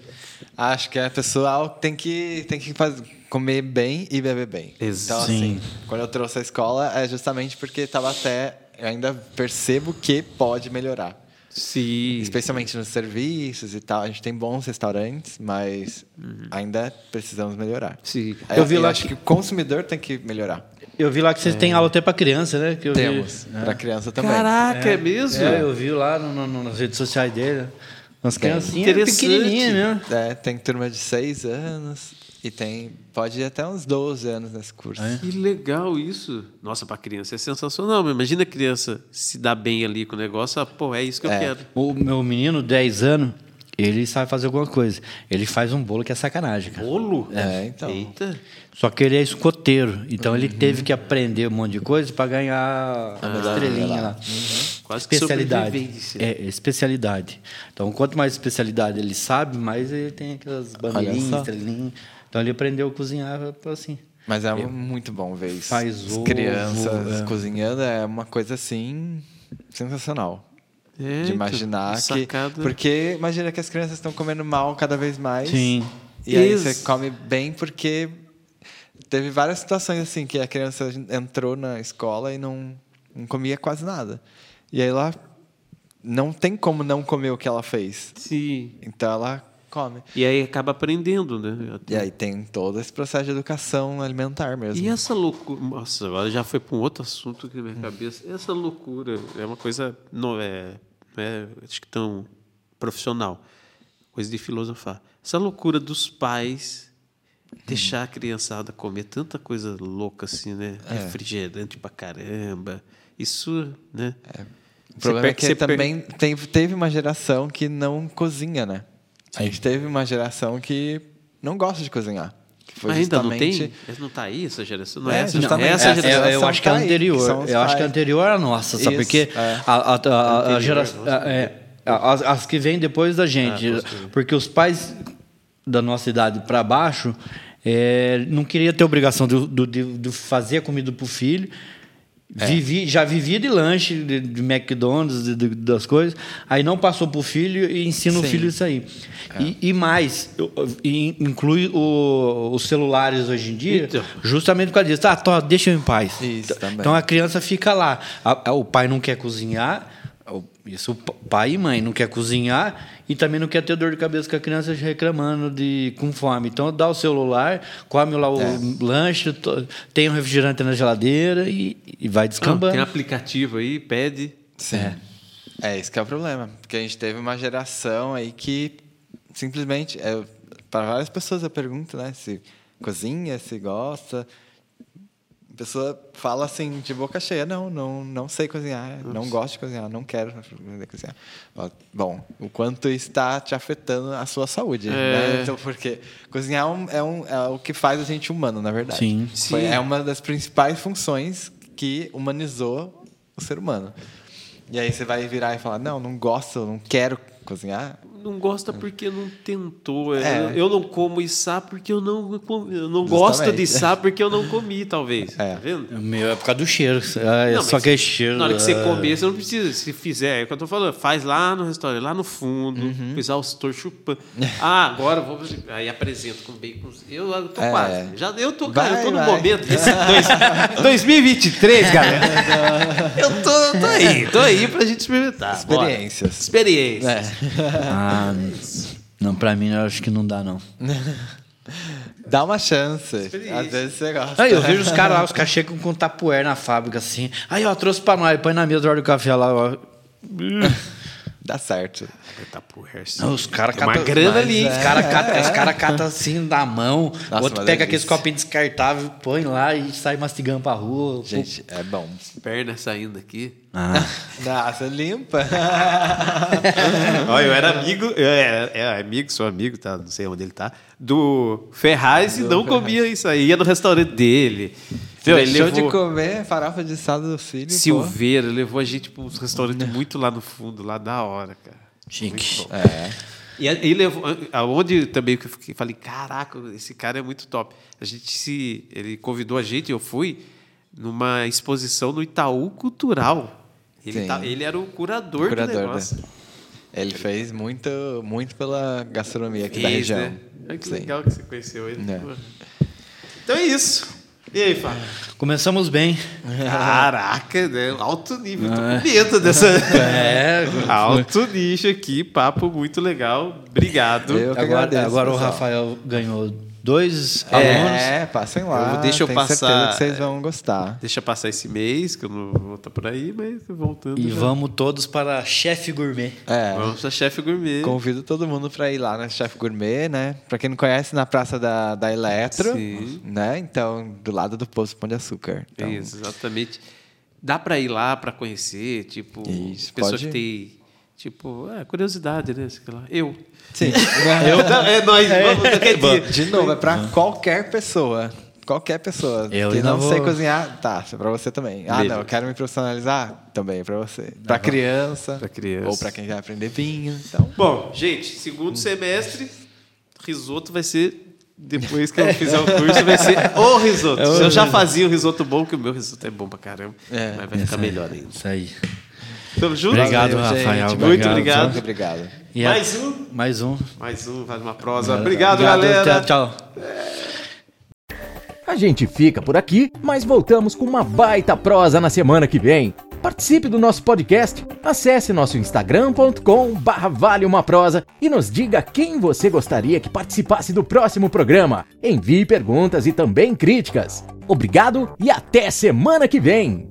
Acho que é pessoal tem que, tem que faz- comer bem e beber bem. Ex- Então, Sim. assim, quando eu trouxe a escola, é justamente porque estava até. Eu ainda percebo que pode melhorar. Sim. Especialmente nos serviços e tal. A gente tem bons restaurantes, mas ainda precisamos melhorar. Sim. Eu, Eu vi lá acho que- que o consumidor tem que melhorar. Eu vi lá que vocês têm aula até pra criança, né? Que. Temos. Para criança também. Caraca, é, mesmo? É, eu vi lá no- no- nas redes sociais dele. Umas criancinhas Interessante. pequenininhas mesmo. É, tem turma de 6 anos e tem. Pode ir até uns 12 anos nesse curso. Que legal isso. Nossa, para criança é sensacional. mas Imagina a criança se dar bem ali com o negócio. Ah, pô, é isso que eu É. quero. O meu menino, 10 anos, ele sabe fazer alguma coisa. Ele faz um bolo que é sacanagem, cara. Bolo? É, então. Eita. Só que ele é escoteiro. Então ele teve que aprender um monte de coisa para ganhar a estrelinha lá. Quase que Especialidade. sobrevivência. É, especialidade. Então, quanto mais especialidade ele sabe, mais ele tem aquelas bandeirinhas, estrelinhas. Então ele aprendeu a cozinhar assim. Mas é muito bom ver isso. Faz As ovo, crianças é. cozinhando é uma coisa assim sensacional. É, de imaginar que. Porque imagina que as crianças estão comendo mal cada vez mais. Sim. E aí Isso. você come bem porque teve várias situações assim que a criança entrou na escola e não, não comia quase nada. E aí ela não tem como não comer o que ela fez. Sim. Então ela come. E aí acaba aprendendo, né? E aí tem todo esse processo de educação alimentar mesmo. E essa loucura. Nossa, agora já foi para um outro assunto aqui na minha cabeça. Essa loucura é uma coisa. Não é, não é acho que tão profissional. Coisa de filosofar. Essa loucura dos pais deixar a criançada comer tanta coisa louca assim, né? É. Refrigerante pra caramba. Isso, né? O problema per- é que per- também teve, teve uma geração que não cozinha, né? A gente teve uma geração que não gosta de cozinhar. Mas ainda não tem? Mas não tá aí essa geração? Não É, é, essa, não, justamente. é essa É, É, geração. eu, eu acho que é tá anterior. eu acho que é anterior à nossa, sabe? Isso, Porque é. a, a, a- a Anterior, geração. é, as, as que vêm depois da gente. Ah, porque os pais da nossa idade para baixo é, não queria ter obrigação de, de- de fazer a comida para o filho. É. Vivi, já vivia de lanche, de, de McDonald's, de- de- das coisas. Aí não passou para o filho e ensina o Sim. É. filho isso aí. E, e mais, eu- inclui o- os celulares hoje em dia, Então. justamente por causa disso. Ah, tó, deixa eu em paz. Isso, também. Então a criança fica lá. A- a- o pai não quer cozinhar, isso pai e mãe não quer cozinhar e também não quer ter dor de cabeça com a criança reclamando de com fome. Então dá o celular, come lá o É. lanche, to- tem um refrigerante na geladeira e, e vai descambando. tem aplicativo aí, pede. Sim. É. esse que é o problema. Porque a gente teve uma geração aí que simplesmente. É, para várias pessoas eu pergunto, né? Se cozinha, se gosta. A pessoa fala assim, de boca cheia, não, não, não sei cozinhar, não gosto de cozinhar, não quero aprender a cozinhar. Bom, o quanto está te afetando a sua saúde, né? Então, porque cozinhar é, um- é, um- é o que faz a gente humano, na verdade. Sim. Foi- Sim. é uma das principais funções que humanizou o ser humano. E aí você vai virar e falar, não, não gosto, não quero cozinhar. Não gosta porque não tentou. É. Eu não como içá porque eu não, com- eu não gosto de Justamente. içá porque eu não comi, talvez. É. Tá vendo? É Meu, é por causa do cheiro. É Não, só que é cheiro. Na hora que você é. comer, você não precisa. Se fizer, é o que eu tô falando, faz lá no restaurante, lá no fundo, Uhum. os tô chupando. Ah, agora eu vou. Aí apresento com bacon. Eu, eu tô É. quase. Já, eu tô, Vai, cara, eu tô no vai. momento. Esse [LAUGHS] dois- 2023, galera. [LAUGHS] eu tô, tô aí, tô aí pra gente experimentar. Bora. Experiências. Experiências. É. Ah, não, pra mim eu acho que não dá, não. [LAUGHS] Dá uma chance. Às vezes você gosta. Aí eu vejo os caras lá, os caras chegam com tapuer na fábrica assim. Aí, ó, trouxe pra nós, põe na mesa, olha o café lá, ó. [LAUGHS] Dá certo. Tá por Não, os caras Tem uma catam. grana ali, hein? Os caras catam os cara cata assim da mão. Nossa, outro uma pega aqueles delícia. copinhos descartáveis, põe lá e sai mastigando pra rua. Gente, é bom. Perna saindo aqui. Ah, [LAUGHS] Nossa, limpa. [LAUGHS] Olha, eu era amigo, eu era, era amigo, sou amigo, tá? Não sei onde ele tá. Do Ferraz e não comia isso aí. Ia no restaurante dele. Meu, ele Deixou de levou comer farofa de sado do filho. pô. Silveira, levou a gente para uns restaurantes muito lá no fundo, lá da hora, cara. chique. É. E aí levou, aonde também que eu fiquei- falei, caraca, esse cara é muito top. A gente se, ele convidou a gente, eu fui numa exposição no Itaú Cultural. Ele, tá- ele era o curador, Curador, do negócio. né? Ele fez muito, muito pela gastronomia aqui da Fez, região. né? Olha que Sim. legal que você conheceu ele. É. Então é isso. E aí, Fábio? Começamos bem. Caraca, né? Alto nível. Tô com medo dessa. É. [LAUGHS] Alto nicho aqui, papo muito legal. Obrigado. Eu que Agora, agradeço, agora o. Rafael ganhou dois alunos. É, passem lá. Eu- deixa eu Tenho passar- certeza que vocês vão gostar. Deixa passar esse mês, que eu não vou estar por aí, mas voltando. E já. vamos todos para Chefe Gourmet. É. Vamos pra chefe gourmet. Convido todo mundo para ir lá na Chef Gourmet, né? Para quem não conhece, na Praça da, da Eletro, Sim. né? Então, do lado do Poço Pão de Açúcar. Então, Isso, exatamente. Dá pra ir lá pra conhecer, tipo, Isso, pessoa pode que tem, tipo, é, curiosidade, né? sei lá. Eu. Sim. [LAUGHS] Eu, é nós, vamos, qualquer dia. De novo, é para qualquer pessoa. Qualquer pessoa. Eu que não vou- sei cozinhar, tá, é pra você também. Ah, Beleza. não, eu quero me profissionalizar, também é pra você. Pra criança. Pra criança. Ou pra quem quer aprender vinho. Então, Bom, gente, segundo semestre, risoto vai ser. Depois que eu fizer o curso, vai ser [LAUGHS] o risoto. eu já fazia o risoto bom, que o meu risoto é bom pra caramba. É. mas vai ficar melhor ainda. Isso aí. Tamo junto? Obrigado, valeu, Rafael. gente. Muito obrigado. Muito obrigado. A- Mais um. Mais um. Mais um, vale uma prosa. Obrigado, galera. Tchau, tchau. A gente fica por aqui, mas voltamos com uma baita prosa na semana que vem. Participe do nosso podcast, acesse nosso instagram.com barra vale uma prosa e nos diga quem você gostaria que participasse do próximo programa. Envie perguntas e também críticas. Obrigado e até semana que vem!